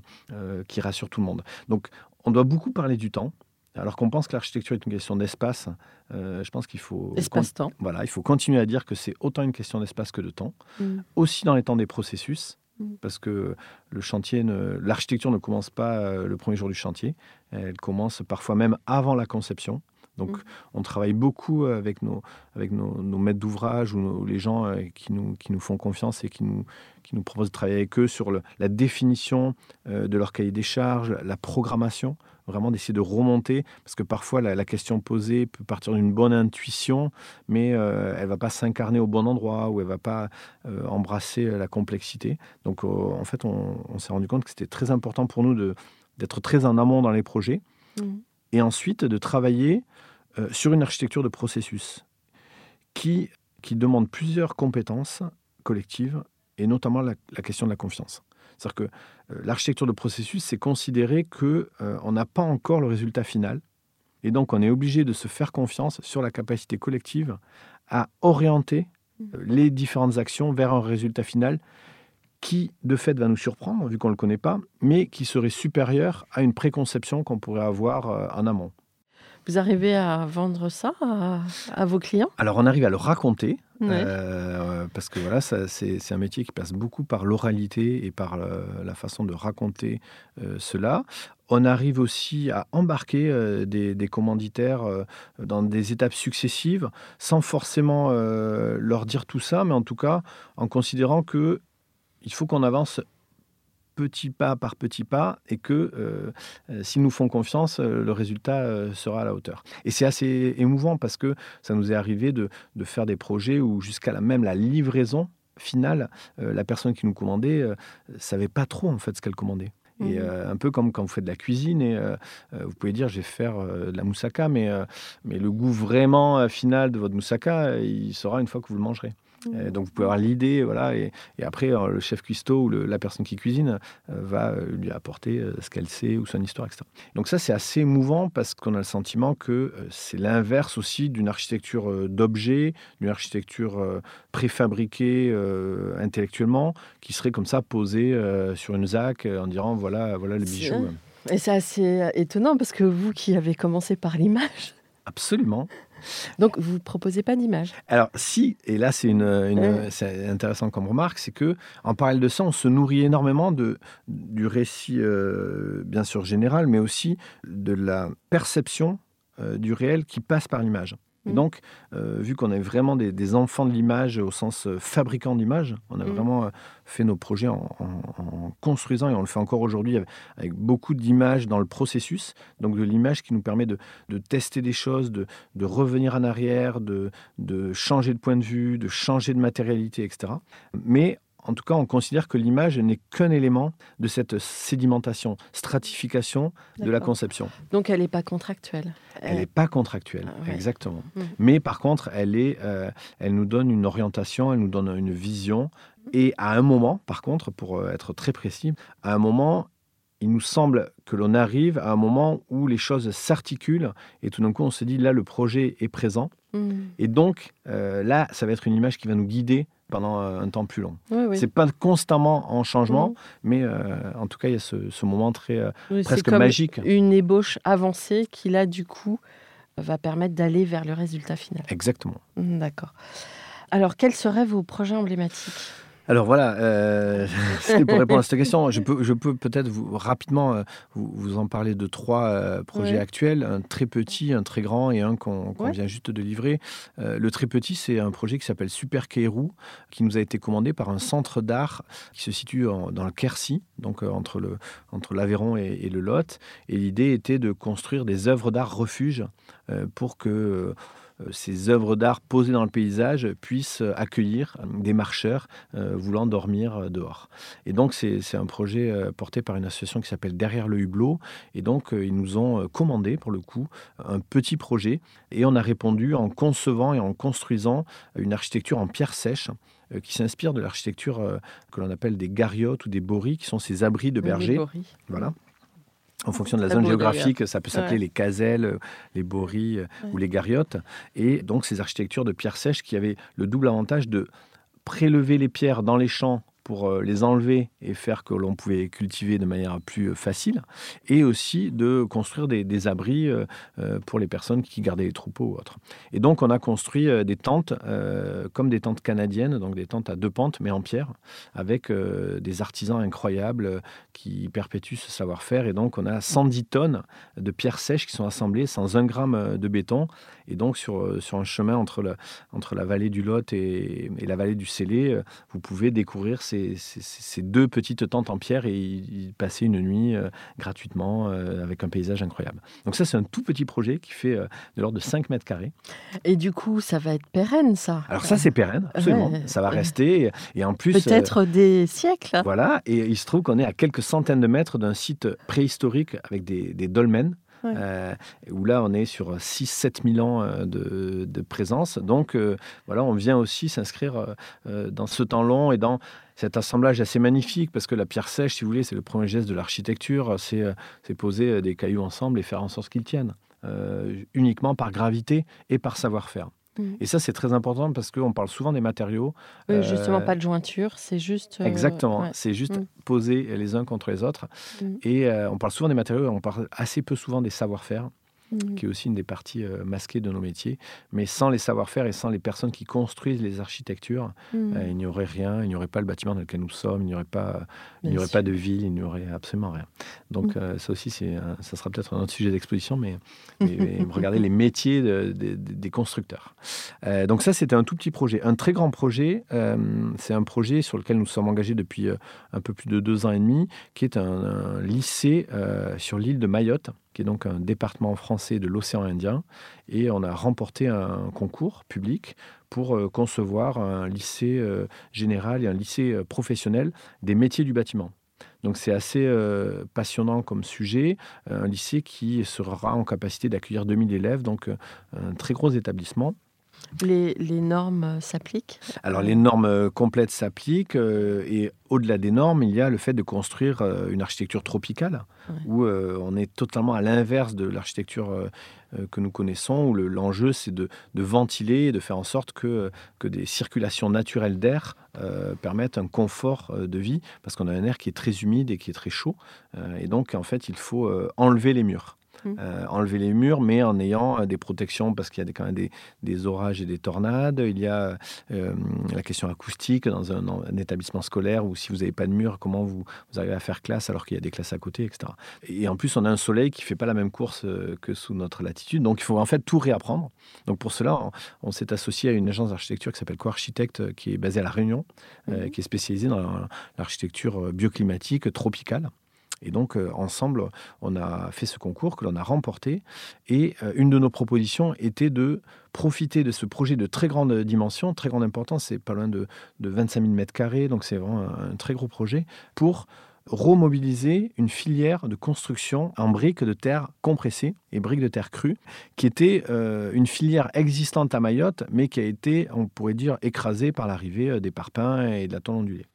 qui rassurent tout le monde. Donc on doit beaucoup parler du temps. Alors qu'on pense que l'architecture est une question d'espace, euh, je pense qu'il faut espace-temps. Voilà, il faut continuer à dire que c'est autant une question d'espace que de temps, mm. aussi dans les temps des processus. Mm. parce que le chantier, l'architecture ne commence pas euh, le premier jour du chantier. Elle commence parfois même avant la conception. Donc, Mm. on travaille beaucoup avec nos, avec nos, nos maîtres d'ouvrage ou, nos- les gens euh, qui nous, qui nous font confiance et qui nous, qui nous proposent de travailler avec eux sur le- la définition de leur cahier des charges, la programmation, vraiment d'essayer de remonter, parce que parfois la, la question posée peut partir d'une bonne intuition, mais euh, elle va pas s'incarner au bon endroit ou elle va pas euh, embrasser euh, la complexité. Donc, euh, en fait, on, on s'est rendu compte que c'était très important pour nous d'être très en amont dans les projets Mhm. et ensuite de travailler euh, sur une architecture de processus qui, qui demande plusieurs compétences collectives et notamment la, la question de la confiance. C'est-à-dire que euh, l'architecture de processus, c'est considérer que euh, n'a pas encore le résultat final et donc on est obligé de se faire confiance sur la capacité collective à orienter euh, les différentes actions vers un résultat final qui, de fait, va nous surprendre, vu qu'on ne le connaît pas, mais qui serait supérieur à une préconception qu'on pourrait avoir en amont. Vous arrivez à vendre ça à, à vos clients? Alors, on arrive à le raconter, Euh, parce que voilà, c'est un métier qui passe beaucoup par l'oralité et par le- la façon de raconter euh, cela. On arrive aussi à embarquer euh, des, des commanditaires euh, dans des étapes successives, sans forcément euh, leur dire tout ça, mais en tout cas en considérant que il faut qu'on avance petit pas par petit pas et que euh, euh, s'ils nous font confiance, euh, le résultat sera à la hauteur. Et c'est assez émouvant parce que ça nous est arrivé de, de faire des projets où jusqu'à la, même la livraison finale, euh, la personne qui nous commandait euh, savait pas trop en fait ce qu'elle commandait. Et euh, un peu comme quand vous faites de la cuisine, et euh, vous pouvez dire je vais faire euh, de la moussaka, mais, mais le goût vraiment final de votre moussaka, il sera une fois que vous le mangerez. Euh, donc vous pouvez avoir l'idée, voilà, et, et après euh, le chef cuistot ou le- la personne qui cuisine euh, va lui apporter ce qu'elle sait ou son histoire, etc. Donc ça c'est assez émouvant parce qu'on a le sentiment que c'est l'inverse aussi d'une architecture d'objets, d'une architecture préfabriquée euh, intellectuellement, qui serait comme ça posée euh, sur une ZAC en disant voilà, voilà le bijou. Et c'est assez étonnant parce que vous qui avez commencé par l'image, Absolument. donc vous ne proposez pas d'image? Alors si, et là c'est une, une- Ouais. intéressant comme remarque, c'est que en parallèle de ça, on se nourrit énormément de du récit euh, bien sûr général, mais aussi de la perception euh, du réel qui passe par l'image. Et Mhm. donc, euh, vu qu'on est vraiment des, des enfants de l'image au sens euh, fabricant d'image, on a Mhm. vraiment euh, fait nos projets en, en- en construisant, et on le fait encore aujourd'hui avec, avec beaucoup d'images dans le processus, donc de l'image qui nous permet de, de tester des choses, de, de revenir en arrière, de, de changer de point de vue, de changer de matérialité, etc. Mais en tout cas, on considère que l'image n'est qu'un élément de cette sédimentation, stratification de la conception. Donc elle n'est pas contractuelle. Elle n'est pas contractuelle, Ah ouais. exactement. Mhm. Mais par contre, elle, est, euh, elle nous donne une orientation, elle nous donne une vision. Et à un moment, par contre, pour euh, être très précis, à un moment, il nous semble que l'on arrive à un moment où les choses s'articulent et tout d'un coup, on se dit, là, le projet est présent. Mhm. Et donc, euh, là, ça va être une image qui va nous guider pendant euh, un temps plus long. Oui, oui. C'est pas constamment en changement, Mhm. mais euh, en tout cas, il y a ce, ce moment très euh, Oui, presque comme magique. Une ébauche avancée qui là du coup va permettre d'aller vers le résultat final. Exactement. D'accord. Alors quels seraient vos projets emblématiques? Alors voilà, euh, c'était pour répondre à cette question. Je peux, je peux peut-être vous, rapidement euh, vous, vous en parler de trois euh, projets Ouais. actuels, un très petit, un très grand et un qu'on Ouais. vient juste de livrer. Euh, le très petit, c'est un projet qui s'appelle Super Keirou, qui nous a été commandé par un centre d'art qui se situe en- dans le Quercy, donc entre le entre l'Aveyron et, et le Lot. Et l'idée était de construire des œuvres d'art refuge pour que ces œuvres d'art posées dans le paysage puissent accueillir des marcheurs euh, voulant dormir euh, dehors. Et donc, c'est un projet euh, porté par une association qui s'appelle Derrière le Hublot. Et donc, euh, ils nous ont euh, commandé, pour le coup, un petit projet. Et on a répondu en concevant et en construisant une architecture en pierre sèche euh, qui s'inspire de l'architecture euh, que l'on appelle des gariotes ou des boris, qui sont ces abris de bergers. Voilà. En fonction de la zone géographique, ça peut s'appeler Ouais. les caselles, euh, les boris euh, ou Ouais. les gariotes. Et donc ces architectures de pierre sèche qui avaient le double avantage de prélever les pierres dans les champs pour euh, les enlever et faire que l'on pouvait cultiver de manière plus euh, facile, et aussi de construire des, abris euh, pour les personnes qui gardaient les troupeaux ou autres. Et donc on a construit des tentes comme des tentes canadiennes, donc des tentes à deux pentes mais en pierre, avec des artisans incroyables qui perpétuent ce savoir-faire. Et donc on a 110 tonnes de pierres sèches qui sont assemblées sans un gramme de béton. Et donc sur, sur un chemin entre la, entre la vallée du Lot et, et la vallée du Célé, vous pouvez découvrir ces, ces- deux petites tentes en pierre et y, y passer une nuit euh, gratuitement euh, avec un paysage incroyable. Donc ça c'est un tout petit projet qui fait euh, de l'ordre de 5 mètres carrés. Et du coup, ça va être pérenne, ça? Alors ça c'est pérenne, absolument. Ouais. Ça va rester. Et, en plus... Peut-être des siècles. voilà, et il se trouve qu'on est à quelques centaines de mètres d'un site préhistorique avec des, des dolmens. Euh, où là, on est sur 6-7 000 ans euh, de, présence. Donc, euh, voilà, on vient aussi s'inscrire dans ce temps long et dans cet assemblage assez magnifique, parce que la pierre sèche, si vous voulez, c'est le premier geste de l'architecture, c'est poser des cailloux ensemble et faire en sorte qu'ils tiennent, uniquement par gravité et par savoir-faire. Mhm. Et ça, c'est très important parce qu'on parle souvent des matériaux. Oui, justement, Euh, pas de jointure, c'est juste. euh, Exactement, ouais. c'est juste Mm. posés les uns contre les autres. Mm. Et euh, on parle souvent des matériaux, on parle assez peu souvent des savoir-faire, Mm. qui est aussi une des parties euh, masquées de nos métiers. Mais sans les savoir-faire et sans les personnes qui construisent les architectures, Mm. euh, il n'y aurait rien, il n'y aurait pas le bâtiment dans lequel nous sommes, il n'y aurait pas, il n'y aurait sûr. pas de ville, il n'y aurait absolument rien. Donc Mm. euh, ça aussi, c'est, ça sera peut-être un autre sujet d'exposition, mais, mais- mais regardez les métiers de- de- de- des constructeurs. Donc ça, c'était un tout petit projet. Un très grand projet, c'est un projet sur lequel nous sommes engagés depuis un peu plus de deux ans et demi, qui est un, un lycée sur l'île de Mayotte, qui est donc un département français de l'océan Indien. Et on a remporté un concours public pour euh, concevoir un lycée euh, général et un lycée euh, professionnel des métiers du bâtiment. Donc c'est assez passionnant comme sujet, un lycée qui sera en capacité d'accueillir 2000 élèves, donc un très gros établissement. Les, les normes euh, s'appliquent Alors les normes euh, complètes s'appliquent euh, et au-delà des normes, il y a le fait de construire euh, une architecture tropicale Ouais. où euh, on est totalement à l'inverse de l'architecture que nous connaissons, où le- l'enjeu c'est de, de ventiler et de faire en sorte que, que des circulations naturelles d'air permettent un confort de vie parce qu'on a un air qui est très humide et qui est très chaud et donc en fait il faut enlever les murs. Mm. Euh, enlever les murs, mais en ayant euh, des protections parce qu'il y a des- quand même des, des orages et des tornades. Il y a euh, la question acoustique dans un, un établissement scolaire où si vous n'avez pas de mur, comment vous, vous arrivez à faire classe alors qu'il y a des classes à côté, etc. Et en plus, on a un soleil qui fait pas la même course que sous notre latitude, donc il faut en fait tout réapprendre. Donc pour cela, on, on s'est associé à une agence d'architecture qui s'appelle Co-Architecte, qui est basée à La Réunion, euh, Mhm. qui est spécialisée dans l'architecture bioclimatique tropicale. Et donc, euh, ensemble, on a fait ce concours que l'on a remporté. Et euh, une de nos propositions était de profiter de ce projet de très grande dimension, très grande importance, c'est pas loin de, de 25 000 mètres carrés, donc c'est vraiment un, très gros projet, pour remobiliser une filière de construction en briques de terre compressées et briques de terre crues, qui était euh, une filière existante à Mayotte, mais qui a été, on pourrait dire, écrasée par l'arrivée des parpaings et de la tôle ondulée.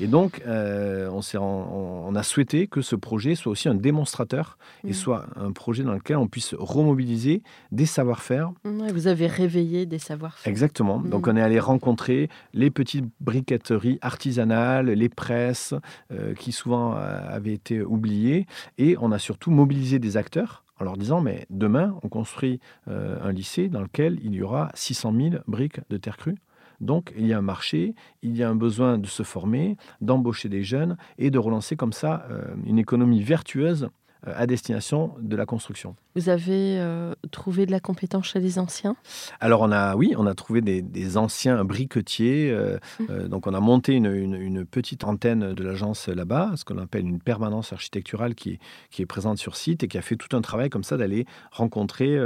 Et donc, euh, on, a souhaité que ce projet soit aussi un démonstrateur et Mhm. soit un projet dans lequel on puisse remobiliser des savoir-faire. Ouais, Vous avez réveillé des savoir-faire. Exactement. Donc, Mhm. on est allé rencontrer les petites briqueteries artisanales, les presses, euh, qui souvent euh, avaient été oubliées. Et on a surtout mobilisé des acteurs en leur disant, mais demain, on construit euh, un lycée dans lequel il y aura 600 000 briques de terre crue. Donc, il y a un marché, il y a un besoin de se former, d'embaucher des jeunes et de relancer comme ça euh, une économie vertueuse euh, à destination de la construction. Vous avez euh, trouvé de la compétence chez les anciens? Alors, on a, oui, on a trouvé des, des anciens briquetiers. euh, euh, donc, on a monté une, une- une petite antenne de l'agence là-bas, ce qu'on appelle une permanence architecturale qui est, qui est présente sur site et qui a fait tout un travail comme ça d'aller rencontrer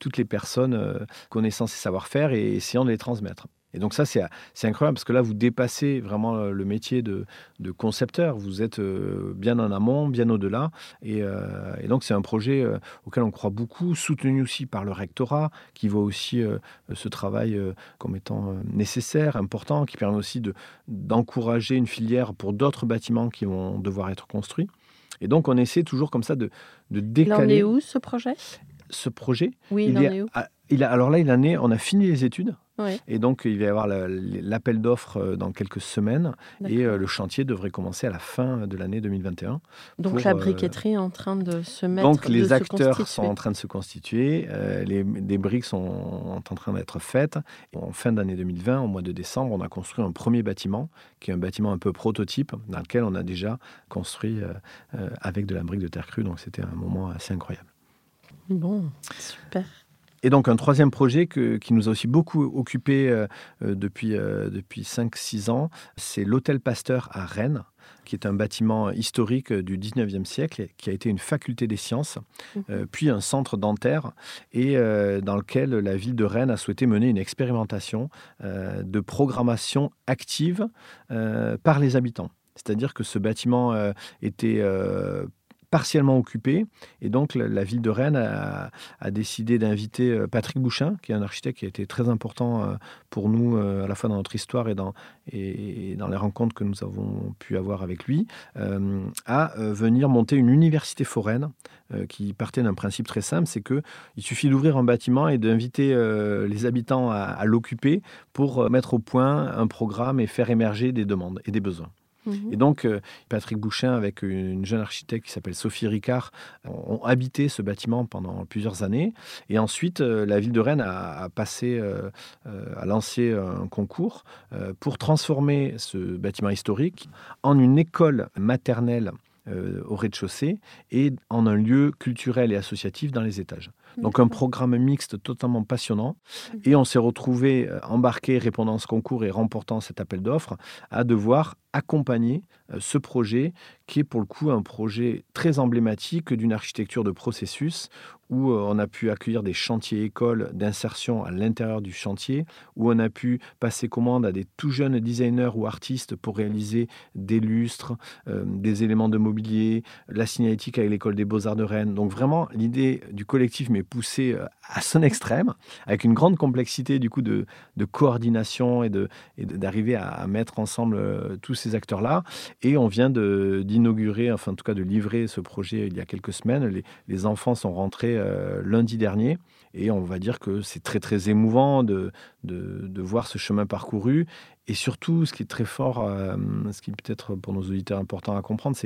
toutes les personnes connaissant ces savoir-faire et essayant de les transmettre. Et donc ça, c'est incroyable parce que là, vous dépassez vraiment euh, le métier de, de concepteur. Vous êtes euh, bien en amont, bien au-delà. Et, euh, et donc, c'est un projet auquel on croit beaucoup, soutenu aussi par le rectorat, qui voit aussi euh, ce travail euh, comme étant nécessaire, important, qui permet aussi de- d'encourager une filière pour d'autres bâtiments qui vont devoir être construits. Et donc, on essaie toujours comme ça de, de Là, on décaler est où, ce projet? Ce projet. Oui, il il en est est où? à- il a, alors là, il est, on a fini les études. Et donc, il va y avoir la- l'appel d'offres euh, dans quelques semaines. Et euh, le chantier devrait commencer à la fin de l'année 2021. Donc pour, la euh, briqueterie est en train de se mettre. Donc, les acteurs sont en train de se constituer. euh, les, des briques sont en train d'être faites. En fin d'année 2020, au mois de décembre, on a construit un premier bâtiment, qui est un bâtiment un peu prototype, dans lequel on a déjà construit euh, euh, avec de la brique de terre crue. Donc, c'était un moment assez incroyable. Bon, super. Et donc un troisième projet que- qui nous a aussi beaucoup occupé euh, euh, depuis, euh, depuis 5-6 ans, c'est l'Hôtel Pasteur à Rennes, qui est un bâtiment historique du 19e siècle, qui a été une faculté des sciences, euh, puis un centre dentaire, et euh, dans lequel la ville de Rennes a souhaité mener une expérimentation euh, de programmation active par les habitants. C'est-à-dire que ce bâtiment était partiellement occupé, et donc la, ville de Rennes a, décidé d'inviter euh, Patrick Bouchin, qui est un architecte qui a été très important euh, pour nous, euh, à la fois dans notre histoire et dans, les rencontres que nous avons pu avoir avec lui, à venir monter une université foraine qui partait d'un principe très simple, c'est que il suffit d'ouvrir un bâtiment et d'inviter les habitants à, l'occuper pour mettre au point un programme et faire émerger des demandes et des besoins. Mhm. Et donc, euh, Patrick Bouchin, avec une jeune architecte qui s'appelle Sophie Ricard, ont habité ce bâtiment pendant plusieurs années. Et ensuite, euh, la ville de Rennes a, passé, euh, a lancé un concours pour transformer ce bâtiment historique en une école maternelle au rez-de-chaussée et en un lieu culturel et associatif dans les étages. Donc un programme mixte totalement passionnant. Et on s'est retrouvé euh, embarqué, répondant à ce concours et remportant cet appel d'offres, à devoir accompagner euh, ce projet qui est pour le coup un projet très emblématique d'une architecture de processus où euh, on a pu accueillir des chantiers écoles d'insertion à l'intérieur du chantier, où on a pu passer commande à des tout jeunes designers ou artistes pour réaliser des lustres, euh, des éléments de mobilier, la signalétique avec l'école des beaux-arts de Rennes. Donc vraiment, l'idée du collectif m'est poussée euh, à son extrême, avec une grande complexité du coup de, de coordination et et de- d'arriver à, mettre ensemble euh, tous ces acteurs-là. Et on vient d'inaugurer, enfin en tout cas de livrer ce projet il y a quelques semaines. Les, les enfants sont rentrés euh, lundi dernier. Et on va dire que c'est très très émouvant de, de, de voir ce chemin parcouru. Et surtout, ce qui est très fort, ce qui peut-être pour nos auditeurs important à comprendre,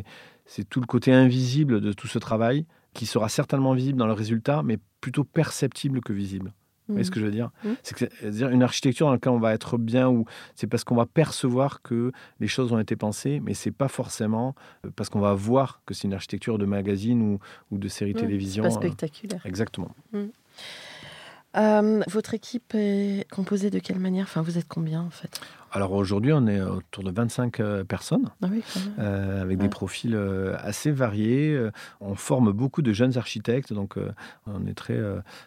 c'est tout le côté invisible de tout ce travail, qui sera certainement visible dans le résultat, mais plutôt perceptible que visible. Vous voyez ce que je veux dire? C'est- c'est-à-dire une architecture dans laquelle on va être bien, ou c'est parce qu'on va percevoir que les choses ont été pensées, mais c'est pas forcément euh, parce qu'on va voir que c'est une architecture de magazine ou, ou de série Ouais, télévision. Pas euh, spectaculaire. Exactement. Euh, votre équipe est composée de quelle manière? Enfin, vous êtes combien en fait? Alors aujourd'hui, on est autour de 25 euh, personnes. Ah oui, euh, avec Ouais. des profils euh, assez variés. On forme beaucoup de jeunes architectes, donc on est très,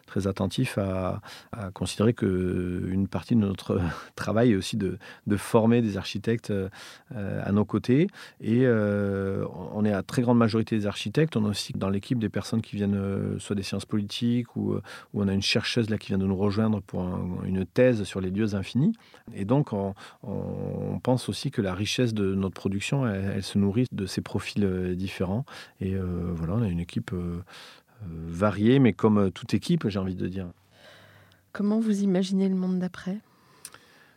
très attentif à, à considérer qu'une partie de notre travail est aussi de, de former des architectes à nos côtés. Et euh, on est à très grande majorité des architectes. On a aussi dans l'équipe des personnes qui viennent soit des sciences politiques ou, ou on a une chercheuse là qui vient de nous rejoindre pour un- une thèse sur les lieux infinis. Et donc, on, on pense aussi que la richesse de notre production, elle, elle se nourrit de ces profils euh, différents. Et euh, voilà, on a une équipe euh, variée, mais comme toute équipe, j'ai envie de dire. Comment vous imaginez le monde d'après?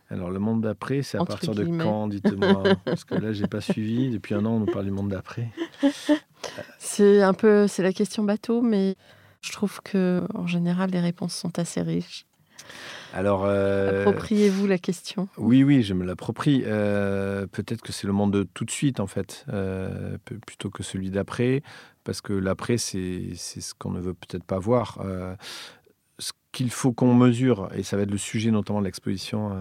Alors, le monde d'après, c'est à Entre partir de quand, dites-moi Parce que là, j'ai pas suivi. Depuis un an, on nous parle du monde d'après. C'est un peu, c'est la question bateau, mais je trouve que en général les réponses sont assez riches. Alors, euh, Appropriez-vous la question. Oui, oui, je me l'approprie. Euh, Peut-être que c'est le monde de tout de suite, en fait, euh, plutôt que celui d'après, parce que l'après, c'est ce qu'on ne veut peut-être pas voir. Ce qu'il faut qu'on mesure, et ça va être le sujet notamment de l'exposition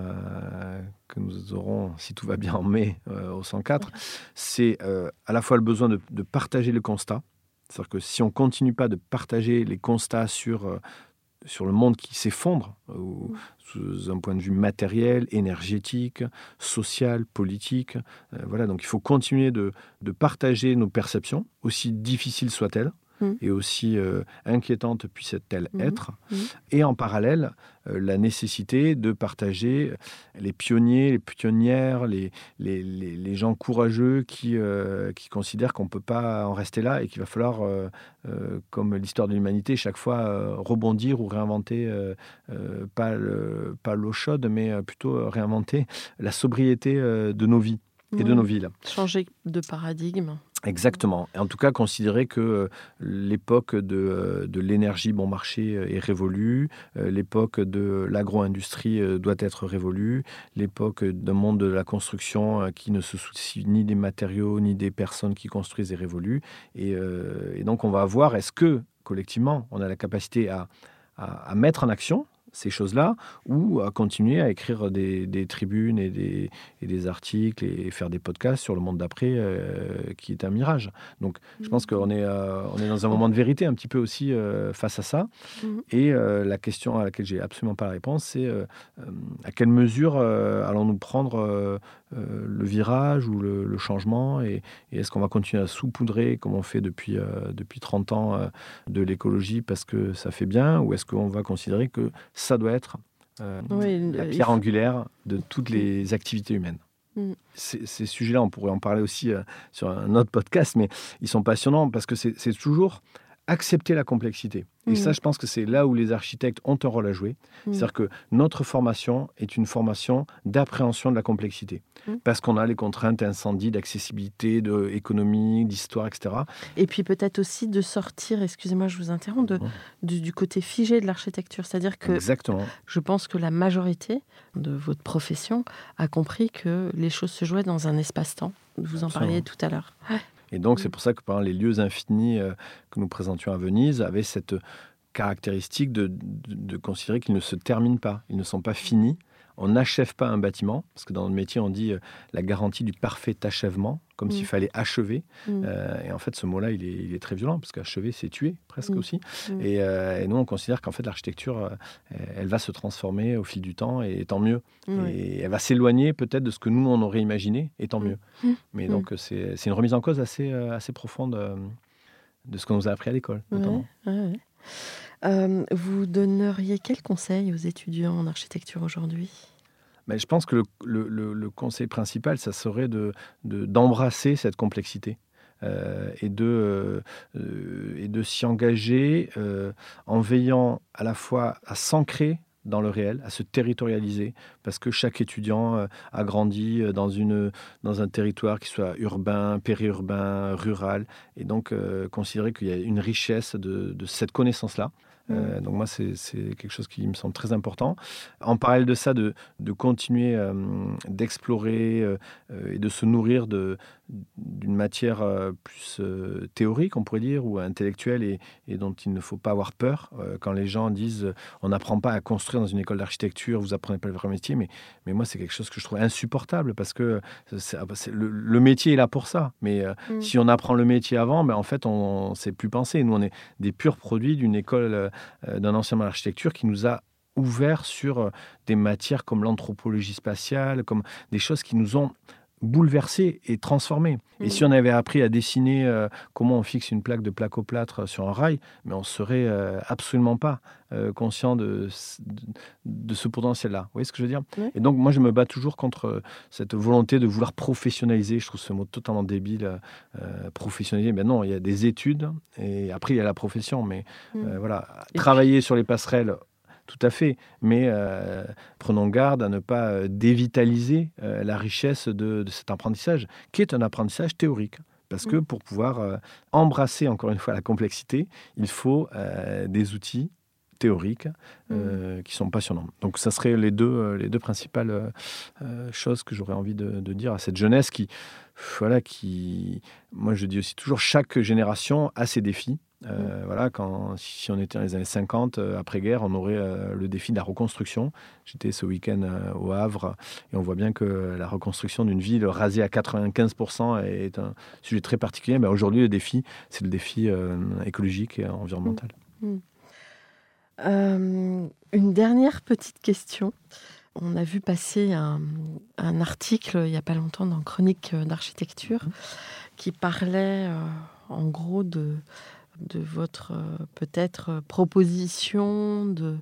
que nous aurons, si tout va bien, en mai au 104, c'est à la fois le besoin de, de partager le constat. C'est-à-dire que si on continue pas de partager les constats sur, sur le monde qui s'effondre, ou sous un point de vue matériel, énergétique, social, politique. Euh, voilà, donc il faut continuer de, de partager nos perceptions, aussi difficiles soient-elles, Mm. et aussi euh, inquiétante puisse-t-elle Mhm. être, Mhm. et en parallèle, euh, la nécessité de partager les pionniers, les pionnières, les, les, les- les gens courageux qui, euh, qui considèrent qu'on ne peut pas en rester là et qu'il va falloir, euh, euh, comme l'histoire de l'humanité, chaque fois euh, rebondir ou réinventer, euh, euh, pas le- pas l'eau chaude, mais plutôt réinventer la sobriété euh, de nos vies et de nos villes. Changer de paradigme. Exactement. En tout cas, considérer que euh, l'époque de, euh, de l'énergie bon marché euh, est révolue, l'époque de l'agro-industrie doit être révolue, l'époque d'un monde de la construction qui ne se soucie ni des matériaux ni des personnes qui construisent est révolue. Et, et donc, on va voir est-ce que, collectivement, on a la capacité à- à mettre en action ces choses-là ou à continuer à écrire des, des tribunes et des, et des articles et faire des podcasts sur le monde d'après euh, qui est un mirage. Donc je pense qu'on est, euh, on est dans un moment de vérité un petit peu aussi euh, face à ça. Mhm. Et la question à laquelle j'ai absolument pas la réponse, c'est à quelle mesure allons-nous prendre euh, le virage ou le, le changement et, et est-ce qu'on va continuer à saupoudrer comme on fait depuis, euh, depuis 30 ans euh, de l'écologie parce que ça fait bien ou est-ce qu'on va considérer que ça doit être Oui, la pierre faut- angulaire de toutes les activités humaines? Mm. Ces, ces sujets-là, on pourrait en parler aussi sur un autre podcast, mais ils sont passionnants parce que c'est toujours accepter la complexité. Et Mm. ça, je pense que c'est là où les architectes ont un rôle à jouer. Mm. C'est-à-dire que notre formation est une formation d'appréhension de la complexité. Mm. Parce qu'on a les contraintes incendie, d'accessibilité, d'économie, d'histoire, etc. Et puis peut-être aussi de sortir, excusez-moi, je vous interromps, de- du, du côté figé de l'architecture. C'est-à-dire que Exactement. je pense que la majorité de votre profession a compris que les choses se jouaient dans un espace-temps. Vous en Absolument. parliez tout à l'heure. Et donc, Mm. c'est pour ça que par exemple, les lieux infinis euh, que nous présentions à Venise avaient cette caractéristique de, de- de considérer qu'ils ne se terminent pas, ils ne sont pas finis. On n'achève pas un bâtiment, parce que dans le métier, on dit euh, la garantie du parfait achèvement, comme Mm. s'il fallait achever. Mm. Euh, et en fait, ce mot-là, il est, il est très violent, parce qu'achever, c'est tuer, presque Mm. aussi. Mm. Et, euh, et nous, on considère qu'en fait, l'architecture, elle va se transformer au fil du temps, et tant mieux. Et elle va s'éloigner peut-être de ce que nous, on aurait imaginé, et tant Mm. mieux. Mm. Mais Mm. donc, c'est une remise en cause assez, assez profonde de ce qu'on nous a appris à l'école, notamment. Ouais, ouais, ouais. Euh, vous donneriez quel conseil aux étudiants en architecture aujourd'hui? Mais je pense que le, conseil principal, ça serait de de- d'embrasser cette complexité. euh, et de, euh, de s'y engager en veillant à la fois à s'ancrer dans le réel, à se territorialiser, parce que chaque étudiant euh, a grandi euh, dans, une, dans un territoire qui soit urbain, périurbain, rural, et donc euh, considérer qu'il y a une richesse de, de cette connaissance-là. Euh, donc moi, c'est quelque chose qui me semble très important. En parallèle de ça, de, de continuer euh, d'explorer euh, et de se nourrir d'une matière plus théorique, on pourrait dire, ou intellectuelle, et, et dont il ne faut pas avoir peur. Quand les gens disent on n'apprend pas à construire dans une école d'architecture, vous apprenez pas le vrai métier, mais, mais moi, c'est quelque chose que je trouve insupportable, parce que c'est- c'est- le, le métier est là pour ça. Mais Mm. si on apprend le métier avant, ben, en fait, on ne sait plus penser. Nous, on est des purs produits d'une école, euh, d'un enseignement d'architecture qui nous a ouvert sur euh, des matières comme l'anthropologie spatiale, comme des choses qui nous ont bouleversés et transformés. Et Mhm. si on avait appris à dessiner euh, comment on fixe une plaque de placoplâtre sur un rail, mais on serait euh, absolument pas euh, conscient de, ce- de, de ce potentiel-là. Vous voyez ce que je veux dire? Et donc moi je me bats toujours contre euh, cette volonté de vouloir professionnaliser. Je trouve ce mot totalement débile. euh, euh, professionnaliser, ben non, il y a des études et après il y a la profession. Mais Mm. euh, voilà, Et travailler sur les passerelles. Tout à fait, mais euh, prenons garde à ne pas euh, dévitaliser euh, la richesse de, de cet apprentissage, qui est un apprentissage théorique. Parce que Mm. pour pouvoir euh, embrasser encore une fois la complexité, il faut des outils théoriques euh, qui sont passionnants. Donc ça serait les deux, les deux principales euh, choses que j'aurais envie de, de dire à cette jeunesse qui, voilà, qui, moi je dis aussi toujours, chaque génération a ses défis. Euh, Voilà, quand, si on était dans les années 50, euh, après-guerre, on aurait euh, le défi de la reconstruction. J'étais ce week-end euh, au Havre et on voit bien que la reconstruction d'une ville rasée à 95% est un sujet très particulier. Mais aujourd'hui, le défi, c'est le défi euh, écologique et environnemental. Euh, une dernière petite question. On a vu passer un, un article il n'y a pas longtemps dans Chronique d'architecture qui parlait euh, en gros de de votre euh, peut-être proposition de,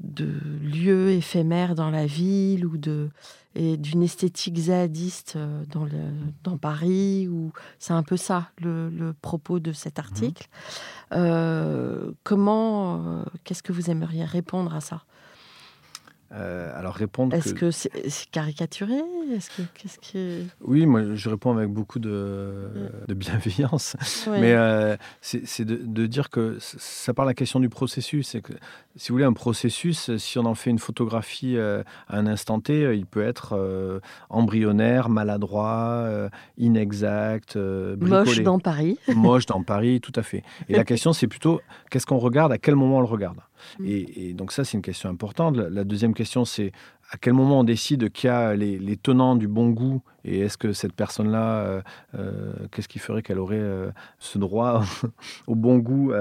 de lieux éphémères dans la ville ou de et d'une esthétique zéadiste euh, dans, le, dans Paris ou c'est un peu ça le, le propos de cet article. Euh, comment euh, qu'est-ce que vous aimeriez répondre à ça? Euh, alors répondre. Est-ce que- que c'est caricaturé? Est-ce que qu'est-ce que Oui, moi je réponds avec beaucoup de, de bienveillance. Ouais. Mais euh, c'est de, de dire que ça parle à la question du processus. C'est que, si vous voulez, un processus, si on en fait une photographie euh, à un instant T, il peut être embryonnaire, maladroit, inexact, euh, moche bricolé. dans Paris moche dans Paris, tout à fait. Et la question, c'est plutôt qu'est-ce qu'on regarde, à quel moment on le regarde? Mm. Et, et donc ça, c'est une question importante. La deuxième question, c'est à quel moment on décide qu'il y a les, les tenants du bon goût et est-ce que cette personne-là, euh, euh, qu'est-ce qui ferait qu'elle aurait euh, ce droit au bon goût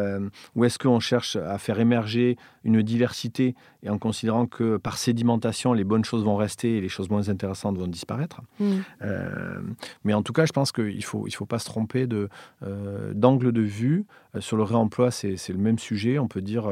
Ou est-ce qu'on cherche à faire émerger une diversité et en considérant que par sédimentation, les bonnes choses vont rester et les choses moins intéressantes vont disparaître Mm. mais en tout cas, je pense qu'il ne faut, il faut pas se tromper de, d'angle de vue. Sur le réemploi, c'est, c'est le même sujet. On peut dire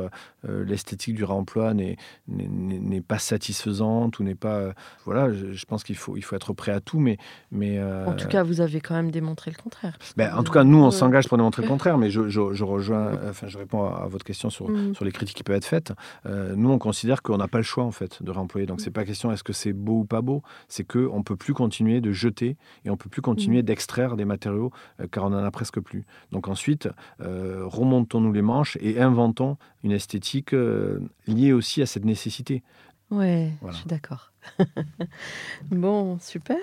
l'esthétique du réemploi n'est- n'est pas satisfaisante n'est pas. euh, voilà, je, je pense qu'il faut, il faut être prêt à tout. Mais, mais, euh, En tout cas, vous avez quand même démontré le contraire. ben, en tout cas, nous, on Ouais. s'engage pour démontrer le contraire. Mais je, je- je rejoins, enfin, je réponds à, à votre question sur, Mm. sur les critiques qui peuvent être faites. Euh, nous, on considère qu'on n'a pas le choix en fait de réemployer. Donc, c'est pas question est-ce que c'est beau ou pas beau. C'est que on peut plus continuer de jeter et on peut plus continuer d'extraire des matériaux euh, car on en a presque plus. Donc ensuite, euh, remontons-nous les manches et inventons une esthétique euh, liée aussi à cette nécessité. Ouais, Voilà. je suis d'accord. bon, super.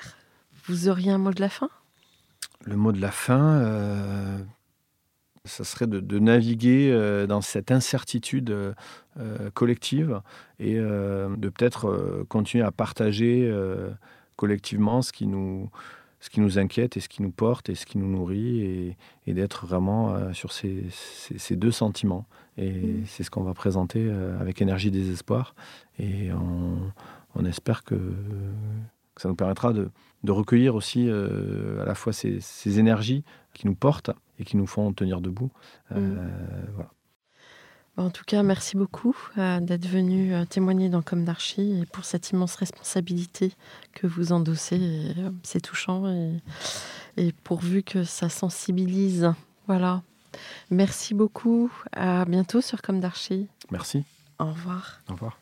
Vous auriez un mot de la fin? Le mot de la fin, euh, ça serait de, de naviguer euh, dans cette incertitude euh, euh, collective et de peut-être continuer à partager collectivement ce qui, nous, ce qui nous inquiète et ce qui nous porte et ce qui nous nourrit et, et d'être vraiment euh, sur ces, ces- ces deux sentiments. Et c'est ce qu'on va présenter euh, avec énergie désespoir. Et on, on espère que, que ça nous permettra de, de recueillir aussi euh, à la fois ces, ces énergies qui nous portent et qui nous font tenir debout. Euh, voilà. En tout cas, merci beaucoup euh, d'être venu euh, témoigner dans Comme d'Archie et pour cette immense responsabilité que vous endossez. Euh, C'est touchant et, et pourvu que ça sensibilise. Voilà. Merci beaucoup. À bientôt sur Comme d'Archie. Merci. Au revoir. Au revoir.